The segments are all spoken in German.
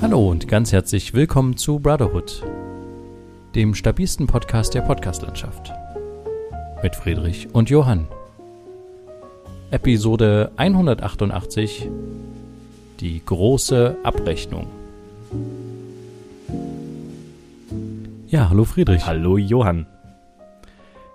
Hallo und ganz herzlich willkommen zu Brotherhood, dem stabilsten Podcast der Podcastlandschaft. Mit Friedrich und Johann. Episode 188 Die große Abrechnung. Ja, hallo Friedrich. Hallo Johann.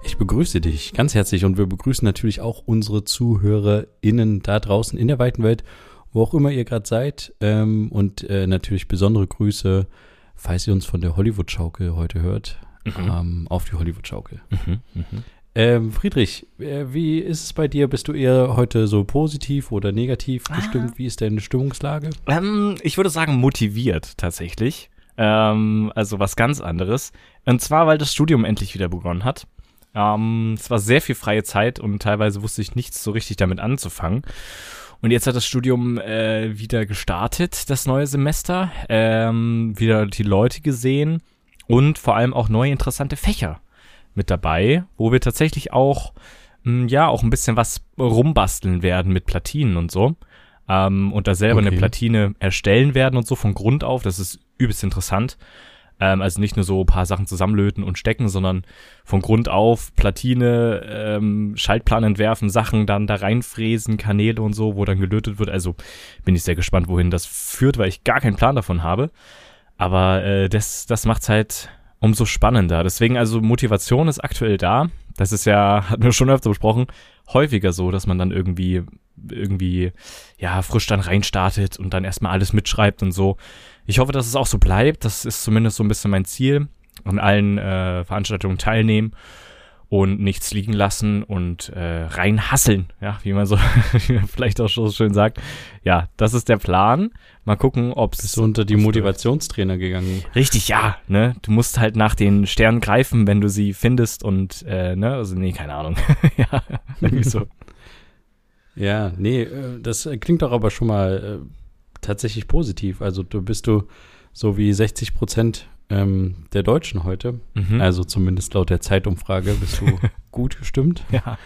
Ich begrüße dich ganz herzlich und wir begrüßen natürlich auch unsere ZuhörerInnen da draußen in der weiten Welt, wo auch immer ihr gerade seid. Ähm, und äh, natürlich besondere Grüße, falls ihr uns von der Hollywood-Schaukel heute hört, Mhm. ähm, auf die Hollywood-Schaukel. Mhm, mhm. Ähm, Friedrich, äh, wie ist es bei dir? Bist du eher heute so positiv oder negativ gestimmt? Wie ist deine Stimmungslage? Ähm, ich würde sagen motiviert tatsächlich. Ähm, also was ganz anderes. Und zwar, weil das Studium endlich wieder begonnen hat. Ähm, es war sehr viel freie Zeit und teilweise wusste ich nichts so richtig damit anzufangen. Und jetzt hat das Studium äh, wieder gestartet, das neue Semester. Ähm, wieder die Leute gesehen und vor allem auch neue interessante Fächer mit dabei, wo wir tatsächlich auch, mh, ja, auch ein bisschen was rumbasteln werden mit Platinen und so. Ähm, und da selber Okay. eine Platine erstellen werden und so von Grund auf. Das ist übelst interessant. Ähm, also nicht nur so ein paar Sachen zusammenlöten und stecken, sondern von Grund auf Platine, ähm, Schaltplan entwerfen, Sachen dann da reinfräsen, Kanäle und so, wo dann gelötet wird. Also bin ich sehr gespannt, wohin das führt, weil ich gar keinen Plan davon habe. Aber äh, das, das macht's halt umso spannender. Deswegen also Motivation ist aktuell da. Das ist ja, hatten wir schon öfter besprochen, häufiger so, dass man dann irgendwie, irgendwie, ja, frisch dann reinstartet und dann erstmal alles mitschreibt und so. Ich hoffe, dass es auch so bleibt. Das ist zumindest so ein bisschen mein Ziel. An allen äh, Veranstaltungen teilnehmen und nichts liegen lassen und äh, reinhasseln, ja, wie man so wie man vielleicht auch schon so schön sagt. Ja, das ist der Plan. Mal gucken, ob Bist es du unter die Motivationstrainer gegangen? Richtig, ja, ne? Du musst halt nach den Sternen greifen, wenn du sie findest und, äh, ne? Also, nee, keine Ahnung. ja, irgendwie so. Ja, nee, äh, das klingt doch aber schon mal äh, tatsächlich positiv. Also du bist du so wie 60 Prozent ähm, der Deutschen heute, Mhm. also zumindest laut der Zeitumfrage, bist du gut gestimmt. ja.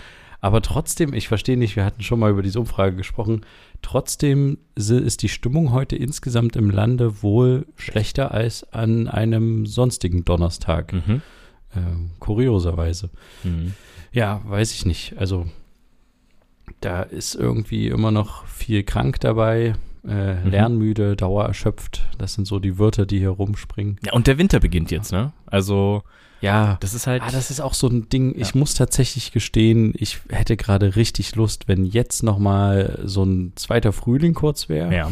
Aber trotzdem, ich verstehe nicht, wir hatten schon mal über diese Umfrage gesprochen, trotzdem ist die Stimmung heute insgesamt im Lande wohl schlechter als an einem sonstigen Donnerstag, Mhm. ähm, kurioserweise. Mhm. Ja, weiß ich nicht. Also da ist irgendwie immer noch viel krank dabei, äh, Mhm. lernmüde, dauererschöpft. Das sind so die Wörter, die hier rumspringen. Ja, und der Winter beginnt jetzt, ne? Also, Ja, das ist halt. ah, das ist auch so ein Ding. Ich Ja. muss tatsächlich gestehen, ich hätte gerade richtig Lust, wenn jetzt noch mal so ein zweiter Frühling kurz wäre ja.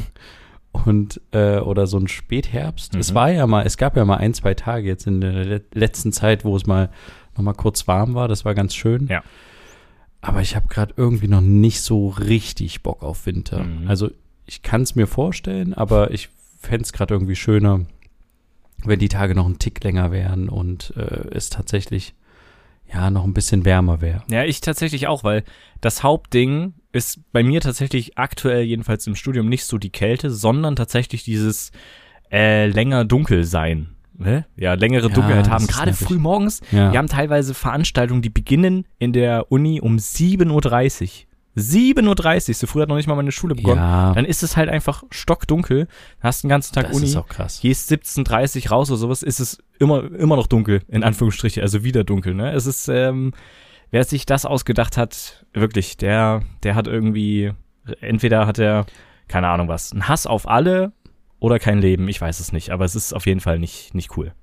und äh, oder so ein Spätherbst. Es Mhm. war ja mal, es gab ja mal ein, zwei Tage jetzt in der le letzten Zeit, wo es mal noch mal kurz warm war. Das war ganz schön. Ja. Aber ich habe gerade irgendwie noch nicht so richtig Bock auf Winter. Mhm. Also ich kann es mir vorstellen, aber ich fände es gerade irgendwie schöner, wenn die Tage noch einen Tick länger wären und äh, es tatsächlich ja noch ein bisschen wärmer wäre. Ja, ich tatsächlich auch, weil das Hauptding ist bei mir tatsächlich aktuell, jedenfalls im Studium, nicht so die Kälte, sondern tatsächlich dieses äh, länger dunkel sein. Ne? Ja, längere Ja, Dunkelheit haben. Gerade früh morgens Ja. Wir haben teilweise Veranstaltungen, die beginnen in der Uni um 7.30 Uhr. 7.30 Uhr, so früh hat noch nicht mal meine Schule begonnen. ja, Dann ist es halt einfach stockdunkel, hast den ganzen Tag das Uni, ist auch krass. gehst 17.30 Uhr raus oder sowas, ist es immer, immer noch dunkel, in Anführungsstriche, also wieder dunkel, ne? Es ist, ähm, wer sich das ausgedacht hat, wirklich, der, der hat irgendwie, entweder hat er, keine Ahnung was, einen Hass auf alle oder kein Leben, ich weiß es nicht, aber es ist auf jeden Fall nicht, nicht cool.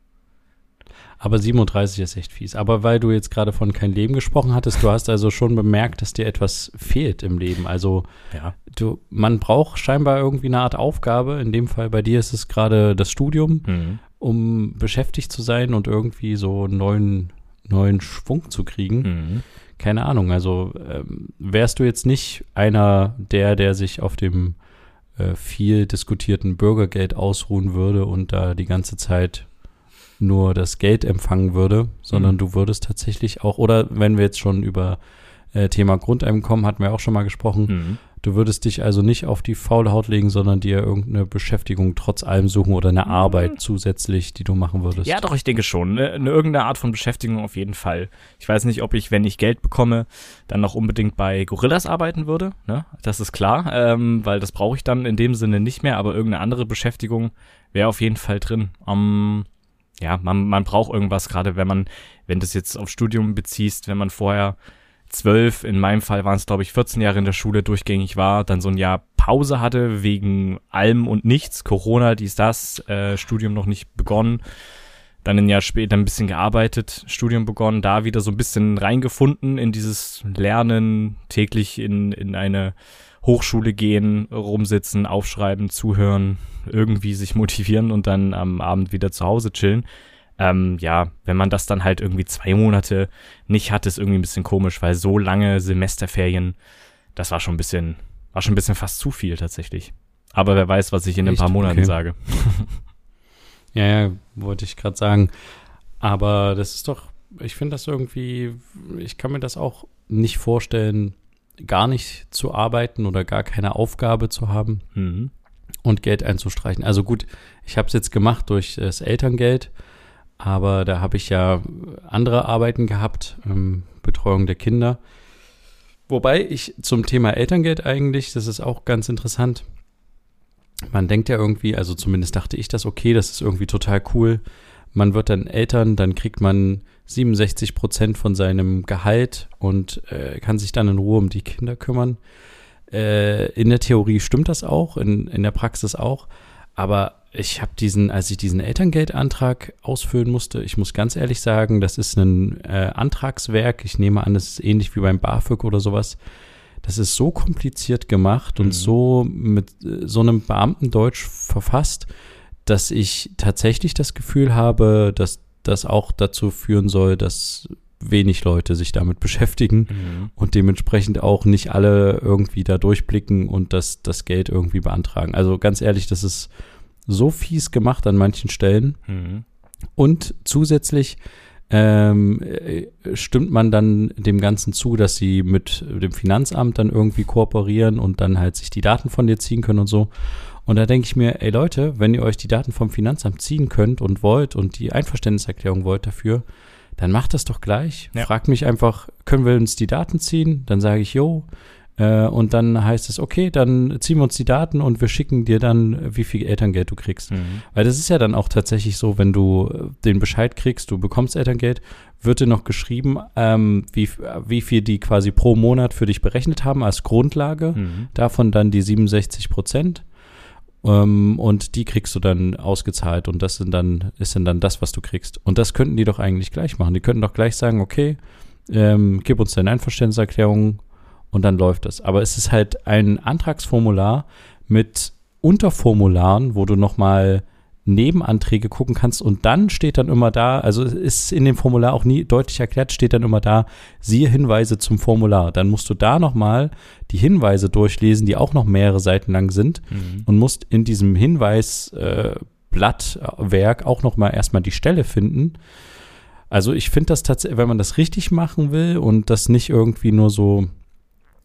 Aber 37 ist echt fies. Aber weil du jetzt gerade von kein Leben gesprochen hattest, du hast also schon bemerkt, dass dir etwas fehlt im Leben. Also Ja. du, man braucht scheinbar irgendwie eine Art Aufgabe. In dem Fall bei dir ist es gerade das Studium, Mhm. um beschäftigt zu sein und irgendwie so einen neuen, neuen Schwung zu kriegen. Mhm. Keine Ahnung. Also ähm, wärst du jetzt nicht einer der, der sich auf dem äh, viel diskutierten Bürgergeld ausruhen würde und da die ganze Zeit nur das Geld empfangen würde, sondern Mhm. du würdest tatsächlich auch, oder wenn wir jetzt schon über äh, Thema Grundeinkommen, hatten wir auch schon mal gesprochen, Mhm. Du würdest dich also nicht auf die faule Haut legen, sondern dir irgendeine Beschäftigung trotz allem suchen oder eine Arbeit zusätzlich, die du machen würdest. Ja, doch, ich denke schon. Ne, eine, irgendeine Art von Beschäftigung auf jeden Fall. Ich weiß nicht, ob ich, wenn ich Geld bekomme, dann noch unbedingt bei Gorillas arbeiten würde. Ne? Das ist klar, ähm, weil das brauche ich dann in dem Sinne nicht mehr, aber irgendeine andere Beschäftigung wäre auf jeden Fall drin. Um, ja, man, man braucht irgendwas, gerade wenn man, wenn das jetzt auf Studium beziehst, wenn man vorher zwölf, in meinem Fall waren es glaube ich 14 Jahre in der Schule durchgängig war, dann so ein Jahr Pause hatte wegen allem und nichts, Corona, dies, das, äh, Studium noch nicht begonnen, dann ein Jahr später ein bisschen gearbeitet, Studium begonnen, da wieder so ein bisschen reingefunden in dieses Lernen, täglich in, in eine Hochschule gehen, rumsitzen, aufschreiben, zuhören, irgendwie sich motivieren und dann am Abend wieder zu Hause chillen ähm, ja, wenn man das dann halt irgendwie zwei Monate nicht hat, ist irgendwie ein bisschen komisch, weil so lange Semesterferien, das war schon ein bisschen, war schon ein bisschen fast zu viel tatsächlich. Aber wer weiß, was ich in Echt? ein paar Monaten okay. sage. ja, ja, wollte ich gerade sagen. Aber das ist doch, ich finde das irgendwie, ich kann mir das auch nicht vorstellen, gar nicht zu arbeiten oder gar keine Aufgabe zu haben mhm. und Geld einzustreichen. Also gut, ich habe es jetzt gemacht durch das Elterngeld aber da habe ich ja andere Arbeiten gehabt, ähm, Betreuung der Kinder. Wobei ich zum Thema Elterngeld eigentlich, das ist auch ganz interessant. Man denkt ja irgendwie, also zumindest dachte ich das, okay, das ist irgendwie total cool. Man wird dann Eltern, dann kriegt man 67 Prozent von seinem Gehalt und äh, kann sich dann in Ruhe um die Kinder kümmern. Äh, in der Theorie stimmt das auch, in, in der Praxis auch. Aber ich habe diesen, als ich diesen Elterngeldantrag ausfüllen musste, ich muss ganz ehrlich sagen, das ist ein äh, Antragswerk. Ich nehme an, das ist ähnlich wie beim BAföG oder sowas. Das ist so kompliziert gemacht und mhm. so mit so einem Beamtendeutsch verfasst, dass ich tatsächlich das Gefühl habe, dass das auch dazu führen soll, dass wenig Leute sich damit beschäftigen mhm. und dementsprechend auch nicht alle irgendwie da durchblicken und das, das Geld irgendwie beantragen. Also ganz ehrlich, das ist so fies gemacht an manchen Stellen. Mhm. Und zusätzlich ähm, äh, stimmt man dann dem Ganzen zu, dass sie mit dem Finanzamt dann irgendwie kooperieren und dann halt sich die Daten von dir ziehen können und so. Und da denke ich mir, ey Leute, wenn ihr euch die Daten vom Finanzamt ziehen könnt und wollt und die Einverständniserklärung wollt dafür, dann macht das doch gleich. Ja. Fragt mich einfach, können wir uns die Daten ziehen? Dann sage ich, jo, äh, und dann heißt es, okay, dann ziehen wir uns die Daten und wir schicken dir dann, wie viel Elterngeld du kriegst. Mhm. Weil das ist ja dann auch tatsächlich so, wenn du äh, den Bescheid kriegst, du bekommst Elterngeld, wird dir noch geschrieben, ähm, wie, wie viel die quasi pro Monat für dich berechnet haben als Grundlage. Mhm. Davon dann die 67 Prozent. Ähm, und die kriegst du dann ausgezahlt und das sind dann, ist dann, das, was du kriegst. Und das könnten die doch eigentlich gleich machen. Die könnten doch gleich sagen, okay, ähm, gib uns deine Einverständniserklärung, und dann läuft es. Aber es ist halt ein Antragsformular mit Unterformularen, wo du nochmal Nebenanträge gucken kannst und dann steht dann immer da, also ist in dem Formular auch nie deutlich erklärt, steht dann immer da, siehe Hinweise zum Formular. Dann musst du da nochmal die Hinweise durchlesen, die auch noch mehrere Seiten lang sind mhm. und musst in diesem Hinweisblattwerk äh, auch nochmal erstmal die Stelle finden. Also ich finde das tatsächlich, wenn man das richtig machen will und das nicht irgendwie nur so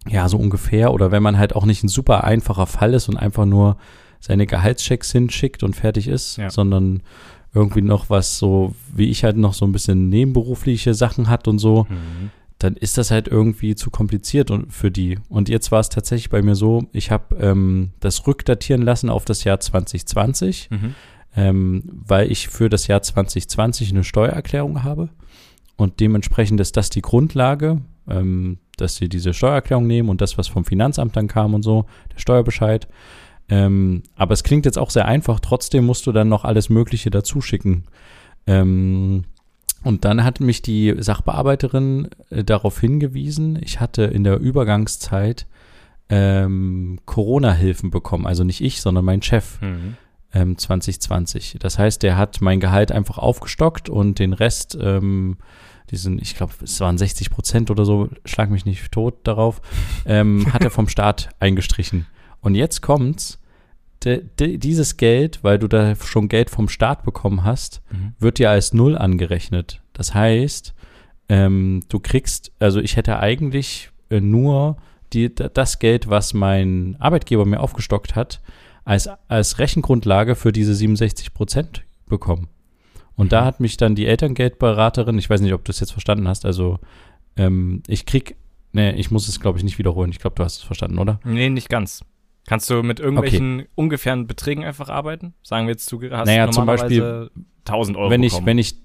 ja, so ungefähr. Oder wenn man halt auch nicht ein super einfacher Fall ist und einfach nur seine Gehaltschecks hinschickt und fertig ist, ja. sondern irgendwie noch was so, wie ich halt noch so ein bisschen nebenberufliche Sachen hat und so, mhm. dann ist das halt irgendwie zu kompliziert und für die. Und jetzt war es tatsächlich bei mir so, ich habe ähm, das rückdatieren lassen auf das Jahr 2020, mhm. ähm, weil ich für das Jahr 2020 eine Steuererklärung habe. Und dementsprechend ist das die Grundlage, ähm, dass sie diese Steuererklärung nehmen und das, was vom Finanzamt dann kam und so, der Steuerbescheid. Ähm, aber es klingt jetzt auch sehr einfach, trotzdem musst du dann noch alles Mögliche dazu schicken. Ähm, und dann hat mich die Sachbearbeiterin äh, darauf hingewiesen, ich hatte in der Übergangszeit ähm, Corona-Hilfen bekommen. Also nicht ich, sondern mein Chef. Mhm. 2020. Das heißt, der hat mein Gehalt einfach aufgestockt und den Rest ähm, diesen, ich glaube, es waren 60 Prozent oder so, schlag mich nicht tot darauf, ähm, hat er vom Staat eingestrichen. Und jetzt kommt's, de, de, dieses Geld, weil du da schon Geld vom Staat bekommen hast, mhm. wird dir als Null angerechnet. Das heißt, ähm, du kriegst, also ich hätte eigentlich äh, nur die, das Geld, was mein Arbeitgeber mir aufgestockt hat, als, als Rechengrundlage für diese 67 Prozent bekommen. Und da hat mich dann die Elterngeldberaterin, ich weiß nicht, ob du es jetzt verstanden hast, also ähm, ich krieg, nee, ich muss es glaube ich nicht wiederholen. Ich glaube, du hast es verstanden, oder? Nee, nicht ganz. Kannst du mit irgendwelchen okay. ungefähren Beträgen einfach arbeiten? Sagen wir jetzt, du hast naja, zum Beispiel 1000 Euro wenn ich, bekommen. Wenn ich,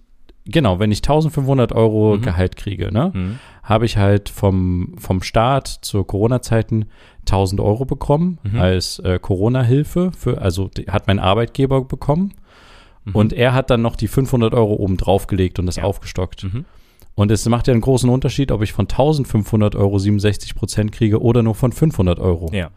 genau, wenn ich 1500 Euro mhm. Gehalt kriege, ne, mhm. habe ich halt vom, vom Staat zu Corona-Zeiten 1000 Euro bekommen mhm. als äh, Corona-Hilfe, für, also die, hat mein Arbeitgeber bekommen. Mhm. Und er hat dann noch die 500 Euro oben draufgelegt und das ja. aufgestockt. Mhm. Und es macht ja einen großen Unterschied, ob ich von 1500 Euro 67 Prozent kriege oder nur von 500 Euro. Ja.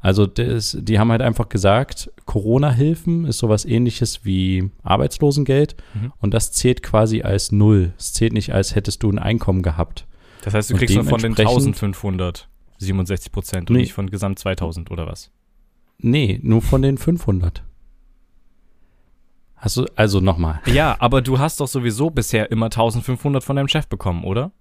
Also das, die haben halt einfach gesagt, Corona-Hilfen ist sowas ähnliches wie Arbeitslosengeld mhm. und das zählt quasi als Null. Es zählt nicht, als hättest du ein Einkommen gehabt. Das heißt, du und kriegst nur von den 1500 67 Prozent und nee. nicht von Gesamt 2000 oder was? Nee, nur von den 500. Hast du, also nochmal. Ja, aber du hast doch sowieso bisher immer 1500 von deinem Chef bekommen, oder?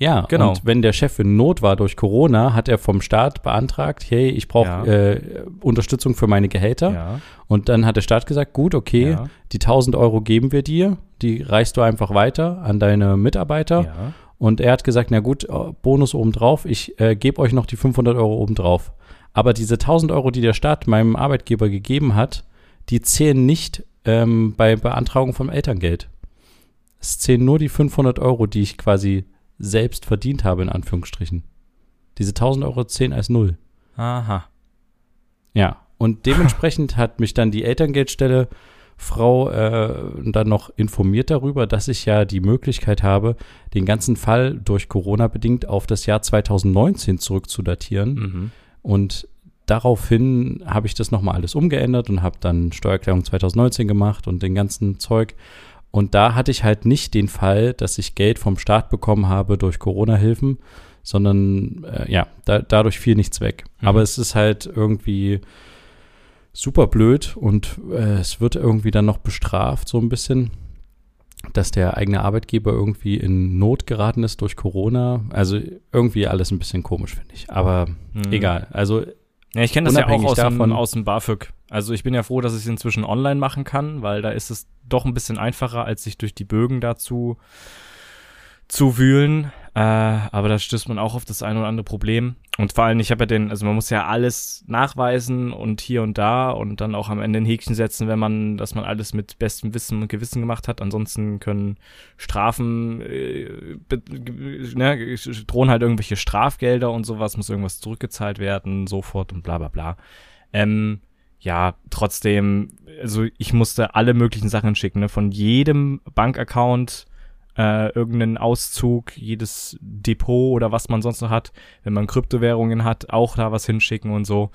Ja, genau. Und wenn der Chef in Not war durch Corona, hat er vom Staat beantragt, hey, ich brauche ja. äh, Unterstützung für meine Gehälter. Ja. Und dann hat der Staat gesagt, gut, okay, ja. die 1000 Euro geben wir dir, die reichst du einfach weiter an deine Mitarbeiter. Und er hat gesagt, na gut, äh, Bonus obendrauf, ich äh, gebe euch noch die 500 Euro obendrauf. Aber diese 1000 Euro, die der Staat meinem Arbeitgeber gegeben hat, die zählen nicht ähm, bei Beantragung vom Elterngeld. Es zählen nur die 500 Euro, die ich quasi selbst verdient habe, in Anführungsstrichen. Diese 1000 Euro zählen als Null. Aha. Ja, und dementsprechend hat mich dann die Elterngeldstelle Frau äh, dann noch informiert darüber, dass ich ja die Möglichkeit habe, den ganzen Fall durch Corona bedingt auf das Jahr 2019 zurückzudatieren. Mhm. Und daraufhin habe ich das nochmal alles umgeändert und habe dann Steuererklärung 2019 gemacht und den ganzen Zeug. Und da hatte ich halt nicht den Fall, dass ich Geld vom Staat bekommen habe durch Corona-Hilfen, sondern äh, ja, da, dadurch fiel nichts weg. Mhm. Aber es ist halt irgendwie super blöd und äh, es wird irgendwie dann noch bestraft, so ein bisschen, dass der eigene Arbeitgeber irgendwie in Not geraten ist durch Corona. Also irgendwie alles ein bisschen komisch, finde ich. Aber mhm. egal. Also ja, ich kenne das ja auch aus, davon, dem, aus dem BAföG. Also ich bin ja froh, dass ich es inzwischen online machen kann, weil da ist es doch ein bisschen einfacher, als sich durch die Bögen dazu zu wühlen. Äh, aber da stößt man auch auf das eine oder andere Problem. Und vor allem, ich habe ja den, also man muss ja alles nachweisen und hier und da und dann auch am Ende ein Häkchen setzen, wenn man, dass man alles mit bestem Wissen und Gewissen gemacht hat. Ansonsten können Strafen, äh, ne, drohen halt irgendwelche Strafgelder und sowas, muss irgendwas zurückgezahlt werden, sofort und bla bla bla. Ähm, ja, trotzdem, also ich musste alle möglichen Sachen schicken, ne, von jedem Bankaccount äh, irgendeinen Auszug, jedes Depot oder was man sonst noch hat, wenn man Kryptowährungen hat, auch da was hinschicken und so.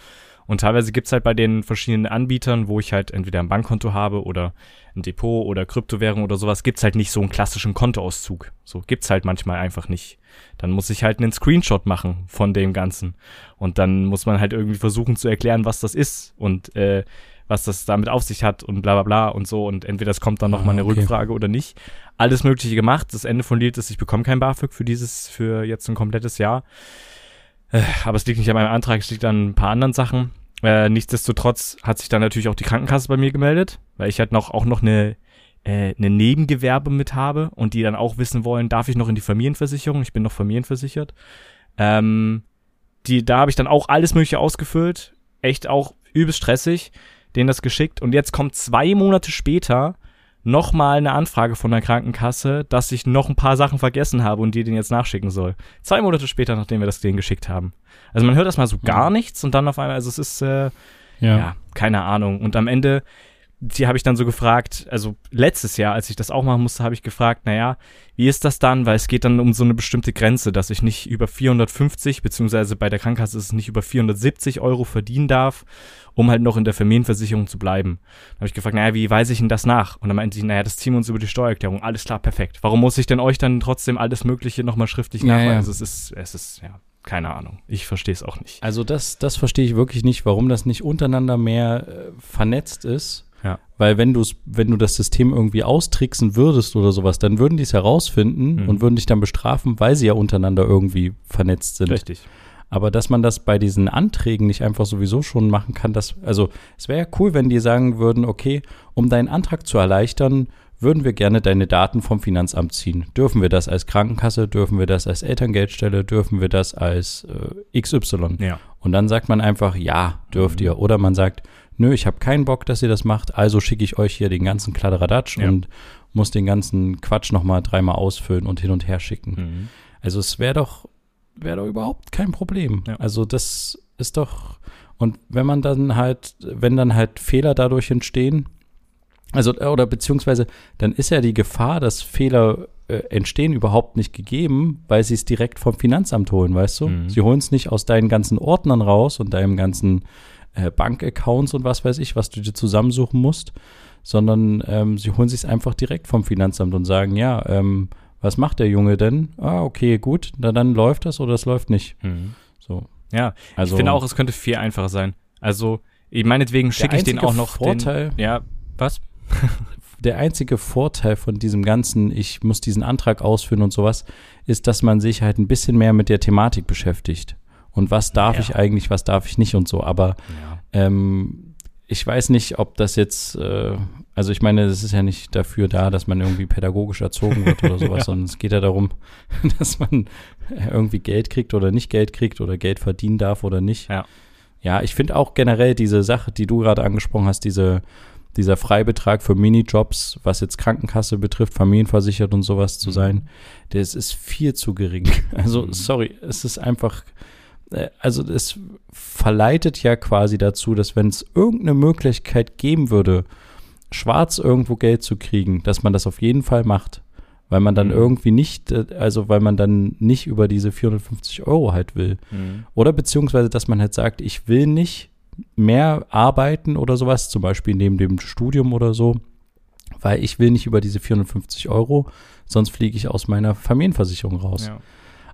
Und teilweise gibt's halt bei den verschiedenen Anbietern, wo ich halt entweder ein Bankkonto habe oder ein Depot oder Kryptowährung oder sowas, gibt's halt nicht so einen klassischen Kontoauszug. So gibt's halt manchmal einfach nicht. Dann muss ich halt einen Screenshot machen von dem Ganzen. Und dann muss man halt irgendwie versuchen zu erklären, was das ist. Und äh, was das damit auf sich hat und bla bla bla und so und entweder es kommt dann nochmal ah, eine okay. Rückfrage oder nicht. Alles Mögliche gemacht. Das Ende von Lied ist, ich bekomme kein BAföG für dieses, für jetzt ein komplettes Jahr. Äh, aber es liegt nicht an meinem Antrag, es liegt an ein paar anderen Sachen. Äh, nichtsdestotrotz hat sich dann natürlich auch die Krankenkasse bei mir gemeldet, weil ich halt noch auch noch eine äh, eine Nebengewerbe mit habe und die dann auch wissen wollen, darf ich noch in die Familienversicherung? Ich bin noch familienversichert. Ähm, die, da habe ich dann auch alles Mögliche ausgefüllt. Echt auch übelst stressig denen das geschickt und jetzt kommt zwei Monate später nochmal eine Anfrage von der Krankenkasse, dass ich noch ein paar Sachen vergessen habe und die den jetzt nachschicken soll. Zwei Monate später, nachdem wir das denen geschickt haben. Also man hört erstmal so gar nichts und dann auf einmal, also es ist, äh, ja. ja, keine Ahnung. Und am Ende die habe ich dann so gefragt, also letztes Jahr, als ich das auch machen musste, habe ich gefragt, naja, wie ist das dann? Weil es geht dann um so eine bestimmte Grenze, dass ich nicht über 450, beziehungsweise bei der Krankenkasse ist es nicht über 470 Euro verdienen darf, um halt noch in der Familienversicherung zu bleiben. Dann habe ich gefragt, naja, wie weise ich denn das nach? Und dann meinte sie, naja, das ziehen wir uns über die Steuererklärung. Alles klar, perfekt. Warum muss ich denn euch dann trotzdem alles Mögliche nochmal schriftlich ja, nachweisen? Ja. Also es ist, es ist, ja, keine Ahnung. Ich verstehe es auch nicht. Also das, das verstehe ich wirklich nicht, warum das nicht untereinander mehr äh, vernetzt ist Ja. Weil wenn du wenn du das System irgendwie austricksen würdest oder sowas, dann würden die es herausfinden Mhm. und würden dich dann bestrafen, weil sie ja untereinander irgendwie vernetzt sind. Richtig. Aber dass man das bei diesen Anträgen nicht einfach sowieso schon machen kann, das, also es wäre ja cool, wenn die sagen würden, okay, um deinen Antrag zu erleichtern, würden wir gerne deine Daten vom Finanzamt ziehen. Dürfen wir das als Krankenkasse, dürfen wir das als Elterngeldstelle, dürfen wir das als äh, XY? Ja. Und dann sagt man einfach, ja, dürft ihr. Oder man sagt, nö, ich habe keinen Bock, dass ihr das macht, also schicke ich euch hier den ganzen Kladderadatsch Ja. und muss den ganzen Quatsch nochmal dreimal ausfüllen und hin und her schicken. Mhm. Also es wäre doch, wäre doch überhaupt kein Problem. Ja. Also das ist doch, und wenn man dann halt, wenn dann halt Fehler dadurch entstehen, also oder beziehungsweise dann ist ja die Gefahr, dass Fehler äh, entstehen, überhaupt nicht gegeben, weil sie es direkt vom Finanzamt holen, weißt du? Mhm. Sie holen es nicht aus deinen ganzen Ordnern raus und deinem ganzen äh, Bankaccounts und was weiß ich, was du dir zusammensuchen musst, sondern ähm, sie holen sich es einfach direkt vom Finanzamt und sagen, ja, ähm, was macht der Junge denn? Ah, okay, gut, na dann läuft das oder es läuft nicht. Mhm. So. Ja, Also ich finde auch, es könnte viel einfacher sein. Also, ich- meinetwegen schicke ich den auch noch Vorteil- Den, ja, was? der einzige Vorteil von diesem ganzen, ich muss diesen Antrag ausfüllen und sowas, ist, dass man sich halt ein bisschen mehr mit der Thematik beschäftigt. Und was darf Ja. ich eigentlich, was darf ich nicht und so. Aber Ja. ähm, ich weiß nicht, ob das jetzt, äh, also ich meine, es ist ja nicht dafür da, dass man irgendwie pädagogisch erzogen wird oder sowas, Ja. sondern es geht ja darum, dass man irgendwie Geld kriegt oder nicht Geld kriegt oder Geld verdienen darf oder nicht. Ja. Ja, ich finde auch generell diese Sache, die du gerade angesprochen hast, diese, dieser Freibetrag für Minijobs, was jetzt Krankenkasse betrifft, familienversichert und sowas zu Mhm. sein, das ist viel zu gering. Also, Mhm. sorry, es ist einfach, also es verleitet ja quasi dazu, dass wenn es irgendeine Möglichkeit geben würde, schwarz irgendwo Geld zu kriegen, dass man das auf jeden Fall macht. Weil man dann Mhm. irgendwie nicht, äh, also weil man dann nicht über diese 450 Euro halt will. Mhm. Oder beziehungsweise, dass man halt sagt, ich will nicht mehr arbeiten oder sowas, zum Beispiel neben dem Studium oder so, weil ich will nicht über diese 450 Euro, sonst fliege ich aus meiner Familienversicherung raus. Ja.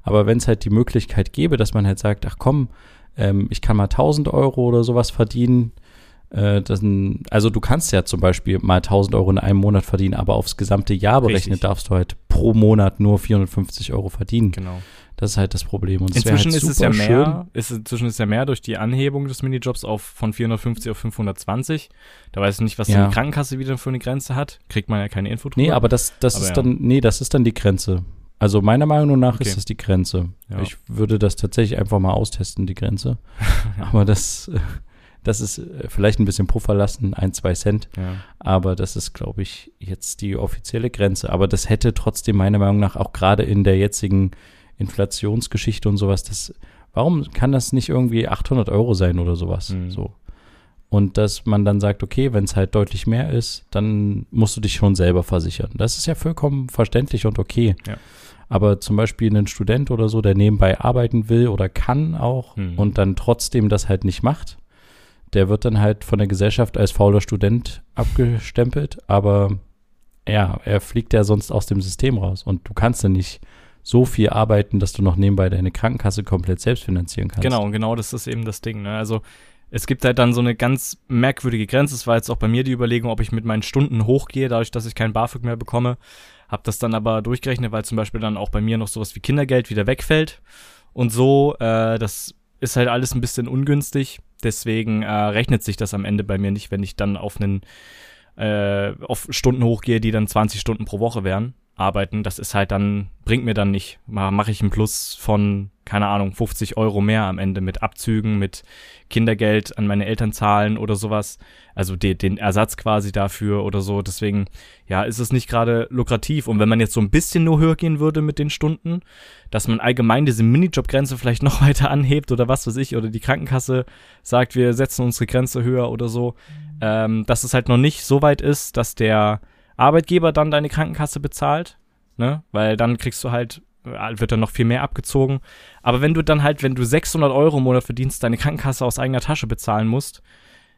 Aber wenn es halt die Möglichkeit gäbe, dass man halt sagt, ach komm, ähm, ich kann mal 1000 Euro oder sowas verdienen, äh, das, also du kannst ja zum Beispiel mal 1000 Euro in einem Monat verdienen, aber aufs gesamte Jahr berechnet Richtig. darfst du halt pro Monat nur 450 Euro verdienen. Genau. Das ist halt das Problem. Und Inzwischen halt ist es ja mehr, ist, inzwischen ist es ja mehr durch die Anhebung des Minijobs auf von 450 auf 520. Da weiß ich nicht, was Ja. die Krankenkasse wieder für eine Grenze hat. Kriegt man ja keine Info drüber. Nee, aber das, das Aber ist ja. dann, nee, das ist dann die Grenze. Also meiner Meinung nach Okay. ist das die Grenze. Ja. Ich würde das tatsächlich einfach mal austesten, die Grenze. Aber das, äh, das ist äh, vielleicht ein bisschen Puffer lassen, ein, zwei Cent. ja. Aber das ist, glaube ich, jetzt die offizielle Grenze. Aber das hätte trotzdem meiner Meinung nach auch gerade in der jetzigen Inflationsgeschichte und sowas, das, warum kann das nicht irgendwie 800 Euro sein oder sowas? Mhm. So. Und dass man dann sagt, okay, wenn es halt deutlich mehr ist, dann musst du dich schon selber versichern. Das ist ja vollkommen verständlich und okay. Ja. Aber zum Beispiel ein Student oder so, der nebenbei arbeiten will oder kann auch Mhm. und dann trotzdem das halt nicht macht, der wird dann halt von der Gesellschaft als fauler Student abgestempelt, aber ja, er fliegt ja sonst aus dem System raus und du kannst dann nicht so viel arbeiten, dass du noch nebenbei deine Krankenkasse komplett selbst finanzieren kannst. Genau, und genau das ist eben das Ding. Ne? Also es gibt halt dann so eine ganz merkwürdige Grenze. Es war jetzt auch bei mir die Überlegung, ob ich mit meinen Stunden hochgehe, dadurch, dass ich kein BAföG mehr bekomme. Hab das dann aber durchgerechnet, weil zum Beispiel dann auch bei mir noch sowas wie Kindergeld wieder wegfällt. Und so, äh, das ist halt alles ein bisschen ungünstig. Deswegen äh, rechnet sich das am Ende bei mir nicht, wenn ich dann auf einen äh, auf Stunden hochgehe, die dann 20 Stunden pro Woche wären, arbeiten. Das ist halt dann, bringt mir dann nicht. Mache ich einen Plus von, keine Ahnung, 50 Euro mehr am Ende mit Abzügen, mit Kindergeld an meine Eltern zahlen oder sowas. Also de, den Ersatz quasi dafür oder so. Deswegen, ja, ist es nicht gerade lukrativ. Und wenn man jetzt so ein bisschen nur höher gehen würde mit den Stunden, dass man allgemein diese Minijobgrenze vielleicht noch weiter anhebt oder was weiß ich, oder die Krankenkasse sagt, wir setzen unsere Grenze höher oder so, ähm, dass es halt noch nicht so weit ist, dass der Arbeitgeber dann deine Krankenkasse bezahlt, ne? Weil dann kriegst du halt, wird dann noch viel mehr abgezogen. Aber wenn du dann halt, wenn du 600 Euro im Monat verdienst, deine Krankenkasse aus eigener Tasche bezahlen musst,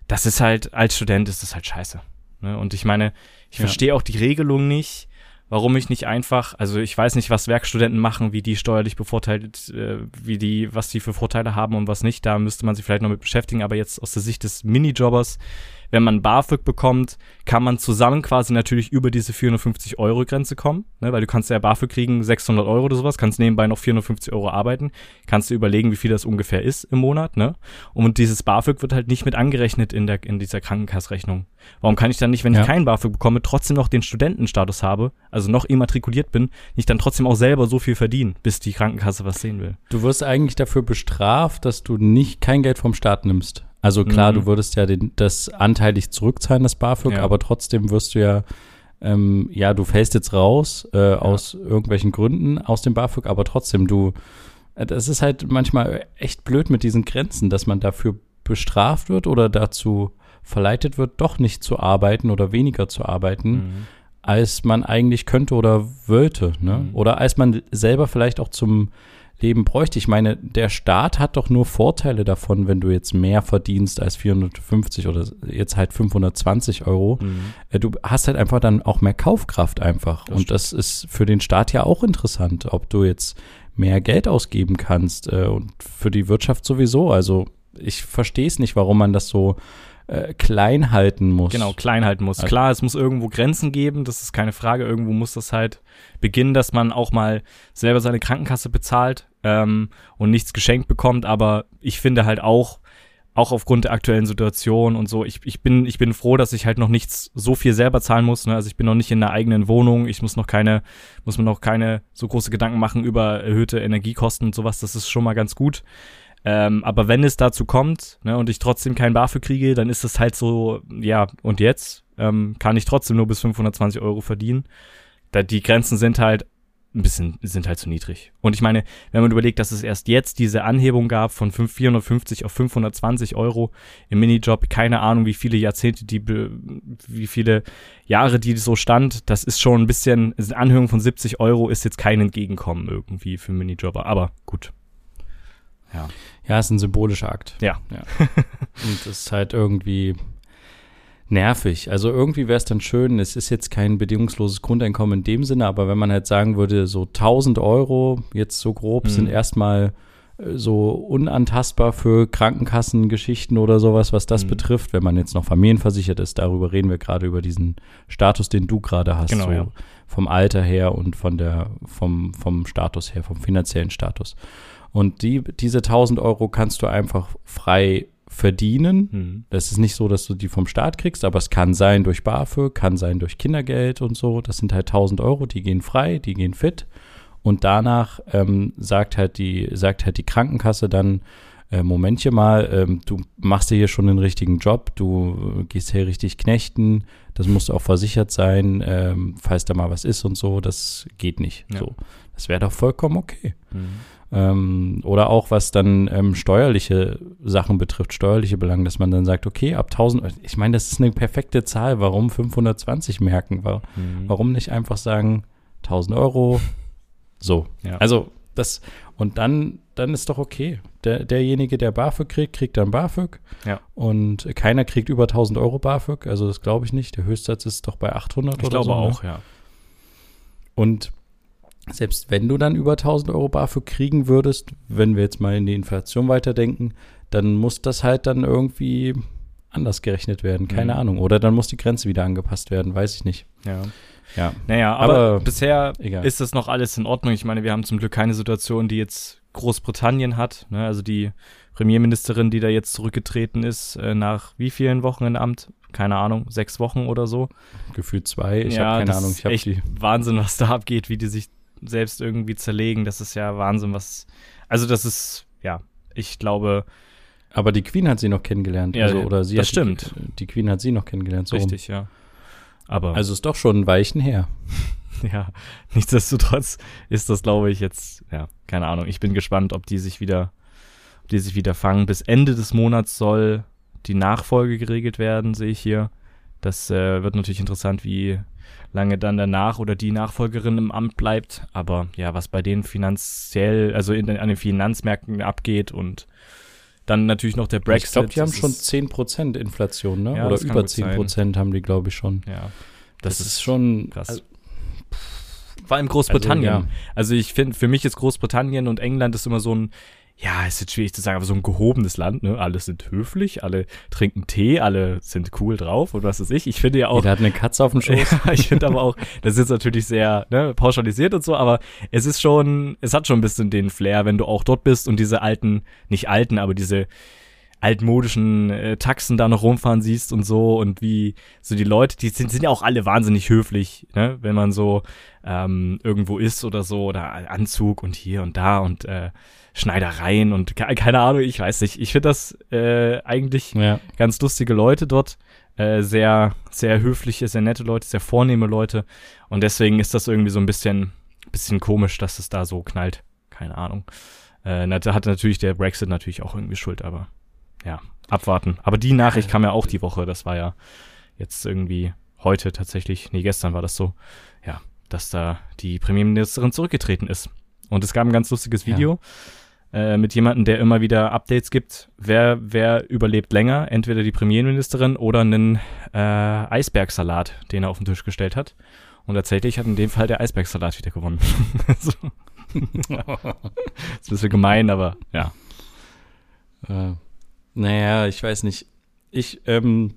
das ist halt, als Student ist das halt scheiße. Ne? Und ich meine, ich Ja. verstehe auch die Regelung nicht, warum ich nicht einfach, also ich weiß nicht, was Werkstudenten machen, wie die steuerlich bevorteilt, äh, wie die, was die für Vorteile haben und was nicht. Da müsste man sich vielleicht noch mit beschäftigen. Aber jetzt aus der Sicht des Minijobbers, wenn man BAföG bekommt, kann man zusammen quasi natürlich über diese 450 Euro Grenze kommen, ne? weil du kannst ja BAföG kriegen 600 Euro oder sowas, kannst nebenbei noch 450 Euro arbeiten, kannst du überlegen, wie viel das ungefähr ist im Monat, ne? Und dieses BAföG wird halt nicht mit angerechnet in der in dieser Krankenkassrechnung. Warum kann ich dann nicht, wenn Ja. ich keinen BAföG bekomme, trotzdem noch den Studentenstatus habe, also noch immatrikuliert bin, nicht dann trotzdem auch selber so viel verdienen, bis die Krankenkasse was sehen will? Du wirst eigentlich dafür bestraft, dass du nicht kein Geld vom Staat nimmst. Also klar, Mhm. du würdest ja den, das anteilig zurückzahlen, das BAföG, Ja. aber trotzdem wirst du ja, ähm, ja, du fällst jetzt raus äh, aus irgendwelchen Gründen aus dem BAföG, aber trotzdem, du, äh, das ist halt manchmal echt blöd mit diesen Grenzen, dass man dafür bestraft wird oder dazu verleitet wird, doch nicht zu arbeiten oder weniger zu arbeiten, Mhm. als man eigentlich könnte oder wollte, ne? Mhm. Oder als man selber vielleicht auch zum Leben bräuchte. Ich meine, der Staat hat doch nur Vorteile davon, wenn du jetzt mehr verdienst als 450 oder jetzt halt 520 Euro. Mhm. Äh, Du hast halt einfach dann auch mehr Kaufkraft einfach. Das Und das ist für den Staat ja auch interessant, ob du jetzt mehr Geld ausgeben kannst äh, und für die Wirtschaft sowieso. Also ich verstehe es nicht, warum man das so äh, klein halten muss. Genau, klein halten muss. Also- Klar, es muss irgendwo Grenzen geben, das ist keine Frage. Irgendwo muss das halt beginnen, dass man auch mal selber seine Krankenkasse bezahlt ähm, und nichts geschenkt bekommt. Aber ich finde halt auch, auch aufgrund der aktuellen Situation und so, ich, ich, bin, ich bin froh, dass ich halt noch nichts so viel selber zahlen muss. Ne? Also ich bin noch nicht in einer eigenen Wohnung, ich muss noch keine, muss mir noch keine so große Gedanken machen über erhöhte Energiekosten und sowas. Das ist schon mal ganz gut. Ähm, aber wenn es dazu kommt ne, und ich trotzdem kein BAföG kriege, dann ist es halt so, ja, und jetzt ähm, kann ich trotzdem nur bis 520 Euro verdienen. Da, die Grenzen sind halt ein bisschen, sind halt zu niedrig. Und ich meine, wenn man überlegt, dass es erst jetzt diese Anhebung gab von 5, 450 auf 520 Euro im Minijob, keine Ahnung, wie viele Jahrzehnte die, wie viele Jahre die so stand, das ist schon ein bisschen, eine Anhörung von 70 Euro ist jetzt kein Entgegenkommen irgendwie für Minijobber, aber gut. Ja. Ja, ist ein symbolischer Akt. Ja. Und das ist halt irgendwie nervig. Also irgendwie wäre es dann schön, es ist jetzt kein bedingungsloses Grundeinkommen in dem Sinne, aber wenn man halt sagen würde, so 1000 Euro jetzt so grob Mhm. sind erstmal äh, so unantastbar für Krankenkassengeschichten oder sowas, was das Mhm. betrifft, wenn man jetzt noch familienversichert ist, darüber reden wir gerade über diesen Status, den du gerade hast, Genau, so ja. vom Alter her und von der, vom, vom Status her, vom finanziellen Status. Und die, diese 1000 Euro kannst du einfach frei verdienen. Hm. Das ist nicht so, dass du die vom Staat kriegst, aber es kann sein durch BAföG, kann sein durch Kindergeld und so. Das sind halt 1000 Euro, die gehen frei, die gehen fit. Und danach ähm, sagt halt die, sagt halt die Krankenkasse dann, äh, Momentchen mal, ähm, du machst dir hier schon den richtigen Job, du äh, gehst hier richtig knechten, das musst auch versichert sein, ähm, falls da mal was ist und so, das geht nicht. Ja. So, das wäre doch vollkommen okay. Hm. Ähm, oder auch was dann ähm, steuerliche Sachen betrifft, steuerliche Belange, dass man dann sagt, okay, ab 1000, ich meine, das ist eine perfekte Zahl, warum 520 merken? Wa- Hm. Warum nicht einfach sagen 1000 Euro? So. Ja. Also das, und dann, dann ist doch okay. Der, derjenige, der BAföG kriegt, kriegt dann BAföG. Ja. Und keiner kriegt über 1000 Euro BAföG, also das glaube ich nicht. Der Höchstsatz ist doch bei 800 Ich oder glaube so. ne? auch, ja. Und selbst wenn du dann über 1000 Euro BAföG kriegen würdest, wenn wir jetzt mal in die Inflation weiterdenken, dann muss das halt dann irgendwie anders gerechnet werden. Keine Mhm. Ahnung. Oder dann muss die Grenze wieder angepasst werden, weiß ich nicht. ja. Ja. Naja, aber, Aber bisher egal. ist das noch alles in Ordnung. Ich meine, wir haben zum Glück keine Situation, die jetzt Großbritannien hat. Ne? Also die Premierministerin, die da jetzt zurückgetreten ist, äh, nach wie vielen Wochen in Amt? Keine Ahnung, sechs Wochen oder so. Gefühlt zwei. Ich ja, habe keine Ahnung. Ich habe echt die. Wahnsinn, was da abgeht, wie die sich selbst irgendwie zerlegen. Das ist ja Wahnsinn, was. Also das ist, ja, ich glaube, Aber die Queen hat sie noch kennengelernt. Ja, also, oder sie das hat stimmt. Die, die Queen hat sie noch kennengelernt. So rum. richtig, ja. Aber Also ist doch schon ein Weichen her. ja, nichtsdestotrotz ist das, glaube ich, jetzt, ja, keine Ahnung. Ich bin gespannt, ob die sich wieder, ob die sich wieder fangen. Bis Ende des Monats soll die Nachfolge geregelt werden, sehe ich hier. Das äh, wird natürlich interessant, wie lange dann danach oder die Nachfolgerin im Amt bleibt. Aber ja, was bei denen finanziell, also in, an den Finanzmärkten abgeht und dann natürlich noch der Brexit. ich glaube, die haben das schon ist- 10% Inflation, ne? Ja, oder das über gut sein. 10% haben die, glaube ich, schon. Ja, Das, ist schon krass. Also, Vor allem Großbritannien. Also, Also, ich finde, für mich ist Großbritannien und England ist immer so ein, ja, ist jetzt schwierig zu sagen, aber so ein gehobenes Land, ne? Alle sind höflich, alle trinken Tee, alle sind cool drauf und was weiß ich. Ich finde ja auch. Jeder hat eine Katze auf dem Schoß. ich finde aber auch, das ist jetzt natürlich sehr ne, pauschalisiert und so, aber es ist schon, es hat schon ein bisschen den Flair, wenn du auch dort bist und diese alten, nicht alten, aber diese altmodischen äh, Taxen da noch rumfahren siehst und so und wie so die Leute, die sind, sind ja auch alle wahnsinnig höflich, ne? wenn man so ähm, irgendwo ist oder so oder Anzug und hier und da und äh, Schneidereien und keine Ahnung, ich weiß nicht. Ich finde das äh, eigentlich ja. ganz lustige Leute dort, äh, sehr, sehr höfliche, sehr nette Leute, sehr vornehme Leute und deswegen ist das irgendwie so ein bisschen, bisschen komisch, dass es da so knallt. Keine Ahnung. Äh, da hat natürlich der Brexit natürlich auch irgendwie Schuld, aber ja, abwarten. Aber die Nachricht kam ja auch die Woche. Das war ja jetzt irgendwie heute tatsächlich, nee, gestern war das so, ja, dass da die Premierministerin zurückgetreten ist. Und es gab ein ganz lustiges Video ja. Äh, mit jemandem, der immer wieder Updates gibt, wer, wer überlebt länger, entweder die Premierministerin oder einen äh, Eisbergsalat, den er auf den Tisch gestellt hat. Und tatsächlich hat in dem Fall der Eisbergsalat wieder gewonnen. so. ist ein bisschen gemein, aber ja. Äh, naja, ich weiß nicht. Ich, ähm,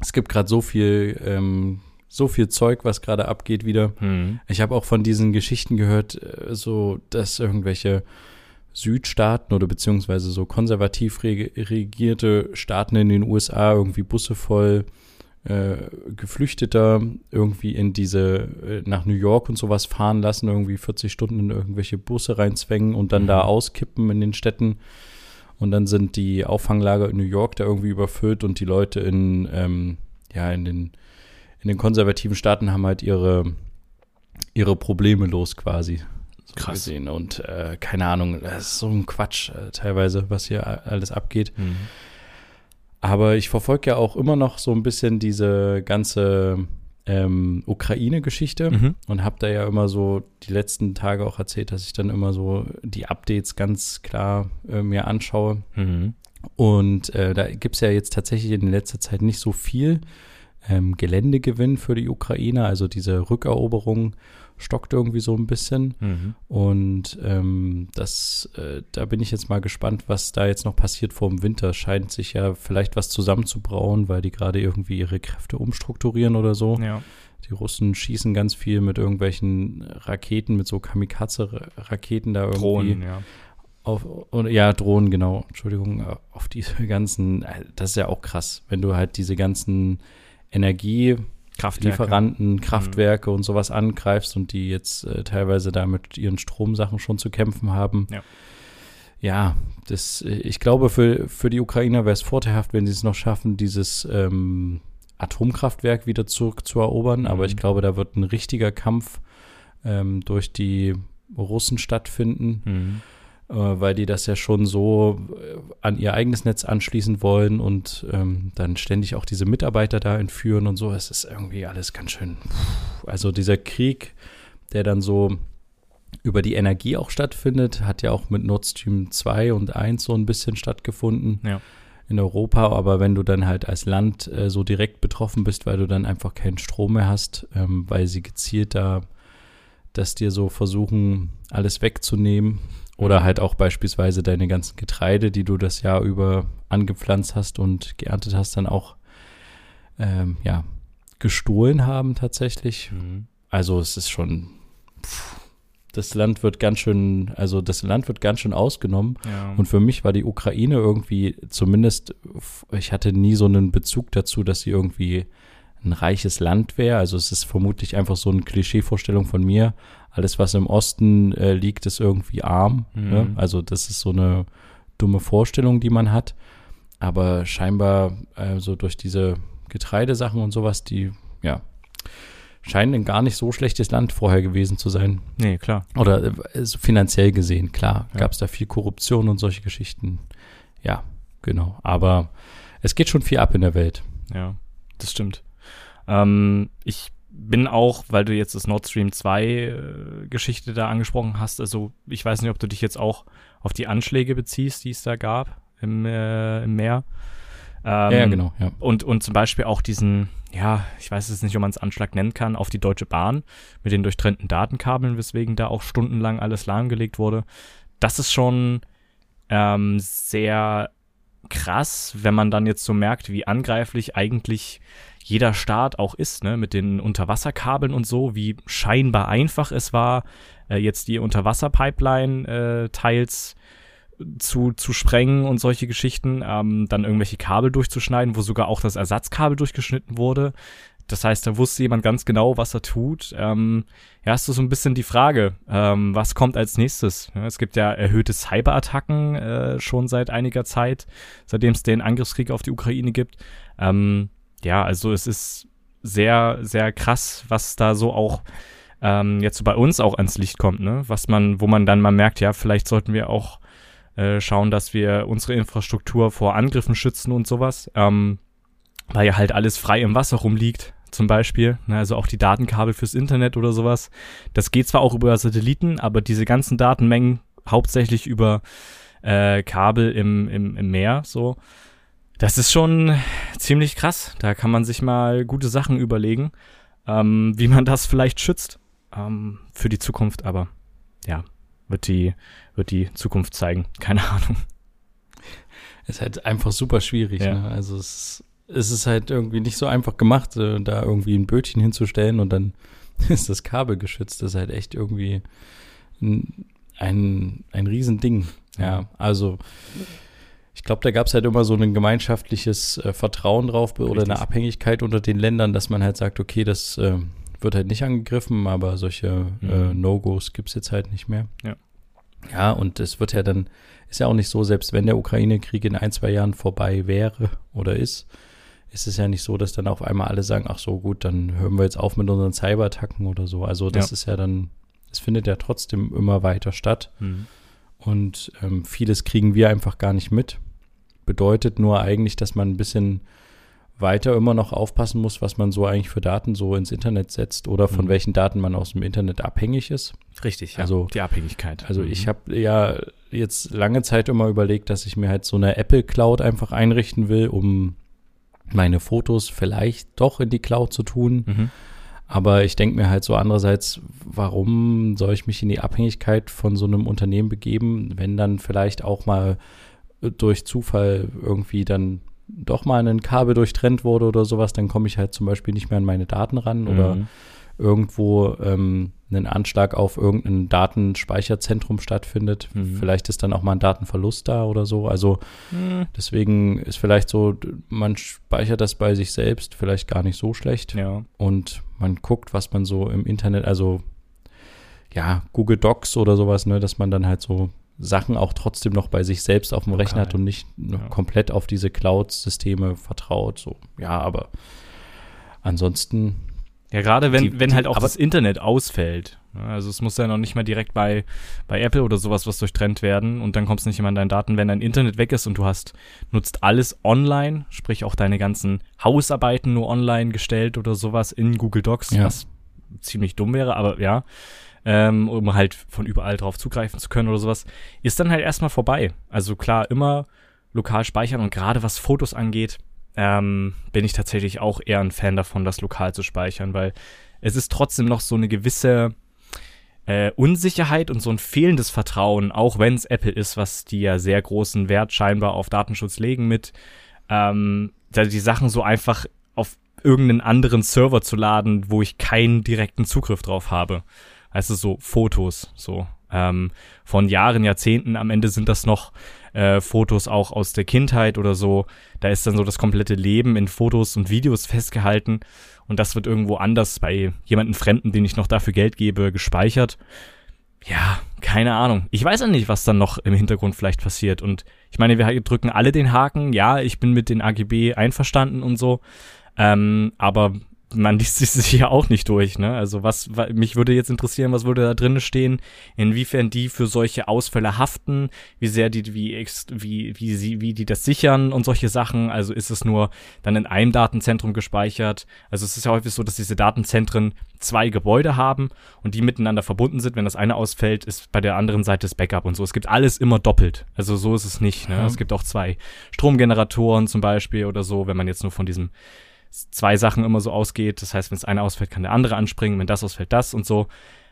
es gibt gerade so viel, ähm, so viel Zeug, was gerade abgeht wieder. Mhm. Ich habe auch von diesen Geschichten gehört, äh, so, dass irgendwelche Südstaaten oder beziehungsweise so konservativ regierte Staaten in den USA irgendwie Busse voll äh, Geflüchteter irgendwie in diese, äh, nach New York und sowas fahren lassen, irgendwie 40 Stunden in irgendwelche Busse reinzwängen und dann mhm. da auskippen in den Städten. Und dann sind die Auffanglager in New York da irgendwie überfüllt und die Leute in, ähm, ja, in den, in den konservativen Staaten haben halt ihre, ihre Probleme los quasi. Krass. Gesehen. Und äh, keine Ahnung, das ist so ein Quatsch äh, teilweise, was hier alles abgeht. Mhm. Aber ich verfolge ja auch immer noch so ein bisschen diese ganze ähm, Ukraine-Geschichte mhm. und habe da ja immer so die letzten Tage auch erzählt, dass ich dann immer so die Updates ganz klar äh, mir anschaue. Mhm. Und äh, da gibt es ja jetzt tatsächlich in letzter Zeit nicht so viel ähm, Geländegewinn für die Ukraine, also diese Rückeroberung stockt irgendwie so ein bisschen. Mhm. Und ähm, das, äh, da bin ich jetzt mal gespannt, was da jetzt noch passiert vor dem Winter. Scheint sich ja vielleicht was zusammenzubrauen, weil die gerade irgendwie ihre Kräfte umstrukturieren oder so. Ja. Die Russen schießen ganz viel mit irgendwelchen Raketen, mit so Kamikaze-Raketen da irgendwie. Drohnen, ja. Auf, und, ja, Drohnen, genau. Entschuldigung, auf diese ganzen, das ist ja auch krass, wenn du halt diese ganzen Energie- Kraftwerke. Lieferanten, mhm. Kraftwerke mhm. und sowas angreifst und die jetzt äh, teilweise da mit ihren Stromsachen schon zu kämpfen haben. Ja, ja das, äh, ich glaube, für, für die Ukrainer wäre es vorteilhaft, wenn sie es noch schaffen, dieses ähm, Atomkraftwerk wieder zurückzuerobern. Mhm. Aber ich glaube, da wird ein richtiger Kampf ähm, durch die Russen stattfinden. Mhm weil die das ja schon so äh, an ihr eigenes Netz anschließen wollen und ähm, dann ständig auch diese Mitarbeiter da entführen und so. Es ist irgendwie alles ganz schön. Also dieser Krieg, der dann so über die Energie auch stattfindet, hat ja auch mit Nord Stream 2 und 1 so ein bisschen stattgefunden. Ja. In Europa, aber wenn du dann halt als Land äh, so direkt betroffen bist, weil du dann einfach keinen Strom mehr hast, ähm, weil sie gezielt da das dir so versuchen, alles wegzunehmen, oder halt auch beispielsweise deine ganzen Getreide, die du das Jahr über angepflanzt hast und geerntet hast, dann auch ähm, ja, gestohlen haben tatsächlich. Mhm. Also es ist schon, pff, das Land wird ganz schön, also das Land wird ganz schön ausgenommen. Ja. Und für mich war die Ukraine irgendwie, zumindest, ich hatte nie so einen Bezug dazu, dass sie irgendwie ein reiches Land wäre. Also es ist vermutlich einfach so eine Klischeevorstellung von mir. Alles, was im Osten äh, liegt, ist irgendwie arm. Mhm. Ne? Also das ist so eine dumme Vorstellung, die man hat. Aber scheinbar, also durch diese Getreidesachen und sowas, die, ja, scheinen ein gar nicht so schlechtes Land vorher gewesen zu sein. Nee, klar. Oder äh, finanziell gesehen, klar. Ja. Gab es da viel Korruption und solche Geschichten. Ja, genau. Aber es geht schon viel ab in der Welt. Ja, das stimmt. Ähm, ich bin auch, weil du jetzt das Nord Stream 2 äh, Geschichte da angesprochen hast, also ich weiß nicht, ob du dich jetzt auch auf die Anschläge beziehst, die es da gab im, äh, im Meer. Ähm, ja, genau. Ja. Und, und zum Beispiel auch diesen, ja, ich weiß jetzt nicht, ob man es Anschlag nennen kann, auf die Deutsche Bahn mit den durchtrennten Datenkabeln, weswegen da auch stundenlang alles lahmgelegt wurde. Das ist schon ähm, sehr krass, wenn man dann jetzt so merkt, wie angreiflich eigentlich jeder Staat auch ist, ne, mit den Unterwasserkabeln und so, wie scheinbar einfach es war, äh, jetzt die Unterwasserpipeline-Teils äh, zu, zu sprengen und solche Geschichten, ähm, dann irgendwelche Kabel durchzuschneiden, wo sogar auch das Ersatzkabel durchgeschnitten wurde. Das heißt, da wusste jemand ganz genau, was er tut. Ähm, ja, ist so ein bisschen die Frage, ähm, was kommt als nächstes? Es gibt ja erhöhte Cyberattacken äh, schon seit einiger Zeit, seitdem es den Angriffskrieg auf die Ukraine gibt. Ähm, ja, also es ist sehr, sehr krass, was da so auch ähm, jetzt so bei uns auch ans Licht kommt, ne? Was man, wo man dann mal merkt, ja, vielleicht sollten wir auch äh, schauen, dass wir unsere Infrastruktur vor Angriffen schützen und sowas. Ähm, weil ja halt alles frei im Wasser rumliegt zum Beispiel, ne, also auch die Datenkabel fürs Internet oder sowas. Das geht zwar auch über Satelliten, aber diese ganzen Datenmengen hauptsächlich über äh, Kabel im, im, im Meer, so. Das ist schon ziemlich krass. Da kann man sich mal gute Sachen überlegen, ähm, wie man das vielleicht schützt ähm, für die Zukunft. Aber ja, wird die, wird die Zukunft zeigen. Keine Ahnung. Es ist halt einfach super schwierig. Ja. Ne? Also es es ist halt irgendwie nicht so einfach gemacht, äh, da irgendwie ein Bötchen hinzustellen und dann ist das Kabel geschützt. Das ist halt echt irgendwie ein, ein, ein Riesending. Ja, also ich glaube, da gab es halt immer so ein gemeinschaftliches äh, Vertrauen drauf Richtig. oder eine Abhängigkeit unter den Ländern, dass man halt sagt, okay, das äh, wird halt nicht angegriffen, aber solche äh, mhm. äh, No-Gos gibt es jetzt halt nicht mehr. Ja. Ja, und es wird ja dann, ist ja auch nicht so, selbst wenn der Ukraine-Krieg in ein, zwei Jahren vorbei wäre oder ist, ist es ja nicht so, dass dann auf einmal alle sagen, ach so gut, dann hören wir jetzt auf mit unseren Cyberattacken oder so. Also das ja. ist ja dann, es findet ja trotzdem immer weiter statt. Mhm. Und ähm, vieles kriegen wir einfach gar nicht mit. Bedeutet nur eigentlich, dass man ein bisschen weiter immer noch aufpassen muss, was man so eigentlich für Daten so ins Internet setzt oder von mhm. welchen Daten man aus dem Internet abhängig ist. Richtig, ja. Also die Abhängigkeit. Also mhm. ich habe ja jetzt lange Zeit immer überlegt, dass ich mir halt so eine Apple Cloud einfach einrichten will, um meine Fotos vielleicht doch in die Cloud zu tun. Mhm. Aber ich denke mir halt so andererseits, warum soll ich mich in die Abhängigkeit von so einem Unternehmen begeben, wenn dann vielleicht auch mal durch Zufall irgendwie dann doch mal ein Kabel durchtrennt wurde oder sowas, dann komme ich halt zum Beispiel nicht mehr an meine Daten ran mhm. oder irgendwo ähm, ein Anschlag auf irgendein Datenspeicherzentrum stattfindet. Mhm. Vielleicht ist dann auch mal ein Datenverlust da oder so. Also mhm. deswegen ist vielleicht so, man speichert das bei sich selbst vielleicht gar nicht so schlecht. Ja. Und man guckt, was man so im Internet, also ja, Google Docs oder sowas, ne, dass man dann halt so Sachen auch trotzdem noch bei sich selbst auf dem okay. Rechner hat und nicht ja. komplett auf diese Cloud-Systeme vertraut. So, ja, aber ansonsten ja, gerade wenn, die, wenn halt auch das Internet ausfällt. Also es muss ja noch nicht mal direkt bei, bei Apple oder sowas was durchtrennt werden und dann kommst du nicht immer an deine Daten. Wenn dein Internet weg ist und du hast, nutzt alles online, sprich auch deine ganzen Hausarbeiten nur online gestellt oder sowas in Google Docs, ja. was ziemlich dumm wäre, aber ja, ähm, um halt von überall drauf zugreifen zu können oder sowas, ist dann halt erstmal vorbei. Also klar, immer lokal speichern und gerade was Fotos angeht, ähm, bin ich tatsächlich auch eher ein Fan davon, das lokal zu speichern, weil es ist trotzdem noch so eine gewisse äh, Unsicherheit und so ein fehlendes Vertrauen, auch wenn es Apple ist, was die ja sehr großen Wert scheinbar auf Datenschutz legen mit, ähm, die Sachen so einfach auf irgendeinen anderen Server zu laden, wo ich keinen direkten Zugriff drauf habe. Also so Fotos, so ähm, von Jahren, Jahrzehnten. Am Ende sind das noch äh, Fotos auch aus der Kindheit oder so. Da ist dann so das komplette Leben in Fotos und Videos festgehalten und das wird irgendwo anders bei jemandem Fremden, den ich noch dafür Geld gebe, gespeichert. Ja, keine Ahnung. Ich weiß ja nicht, was dann noch im Hintergrund vielleicht passiert. Und ich meine, wir drücken alle den Haken. Ja, ich bin mit den AGB einverstanden und so. Ähm, aber man liest sich ja auch nicht durch, ne? Also was, mich würde jetzt interessieren, was würde da drin stehen, inwiefern die für solche Ausfälle haften, wie sehr die, wie, wie, wie sie, wie die das sichern und solche Sachen. Also ist es nur dann in einem Datenzentrum gespeichert. Also es ist ja häufig so, dass diese Datenzentren zwei Gebäude haben und die miteinander verbunden sind. Wenn das eine ausfällt, ist bei der anderen Seite das Backup und so. Es gibt alles immer doppelt. Also so ist es nicht, ne? Ja. Es gibt auch zwei Stromgeneratoren zum Beispiel oder so, wenn man jetzt nur von diesem zwei Sachen immer so ausgeht. Das heißt, wenn es eine ausfällt, kann der andere anspringen, wenn das ausfällt, das und so.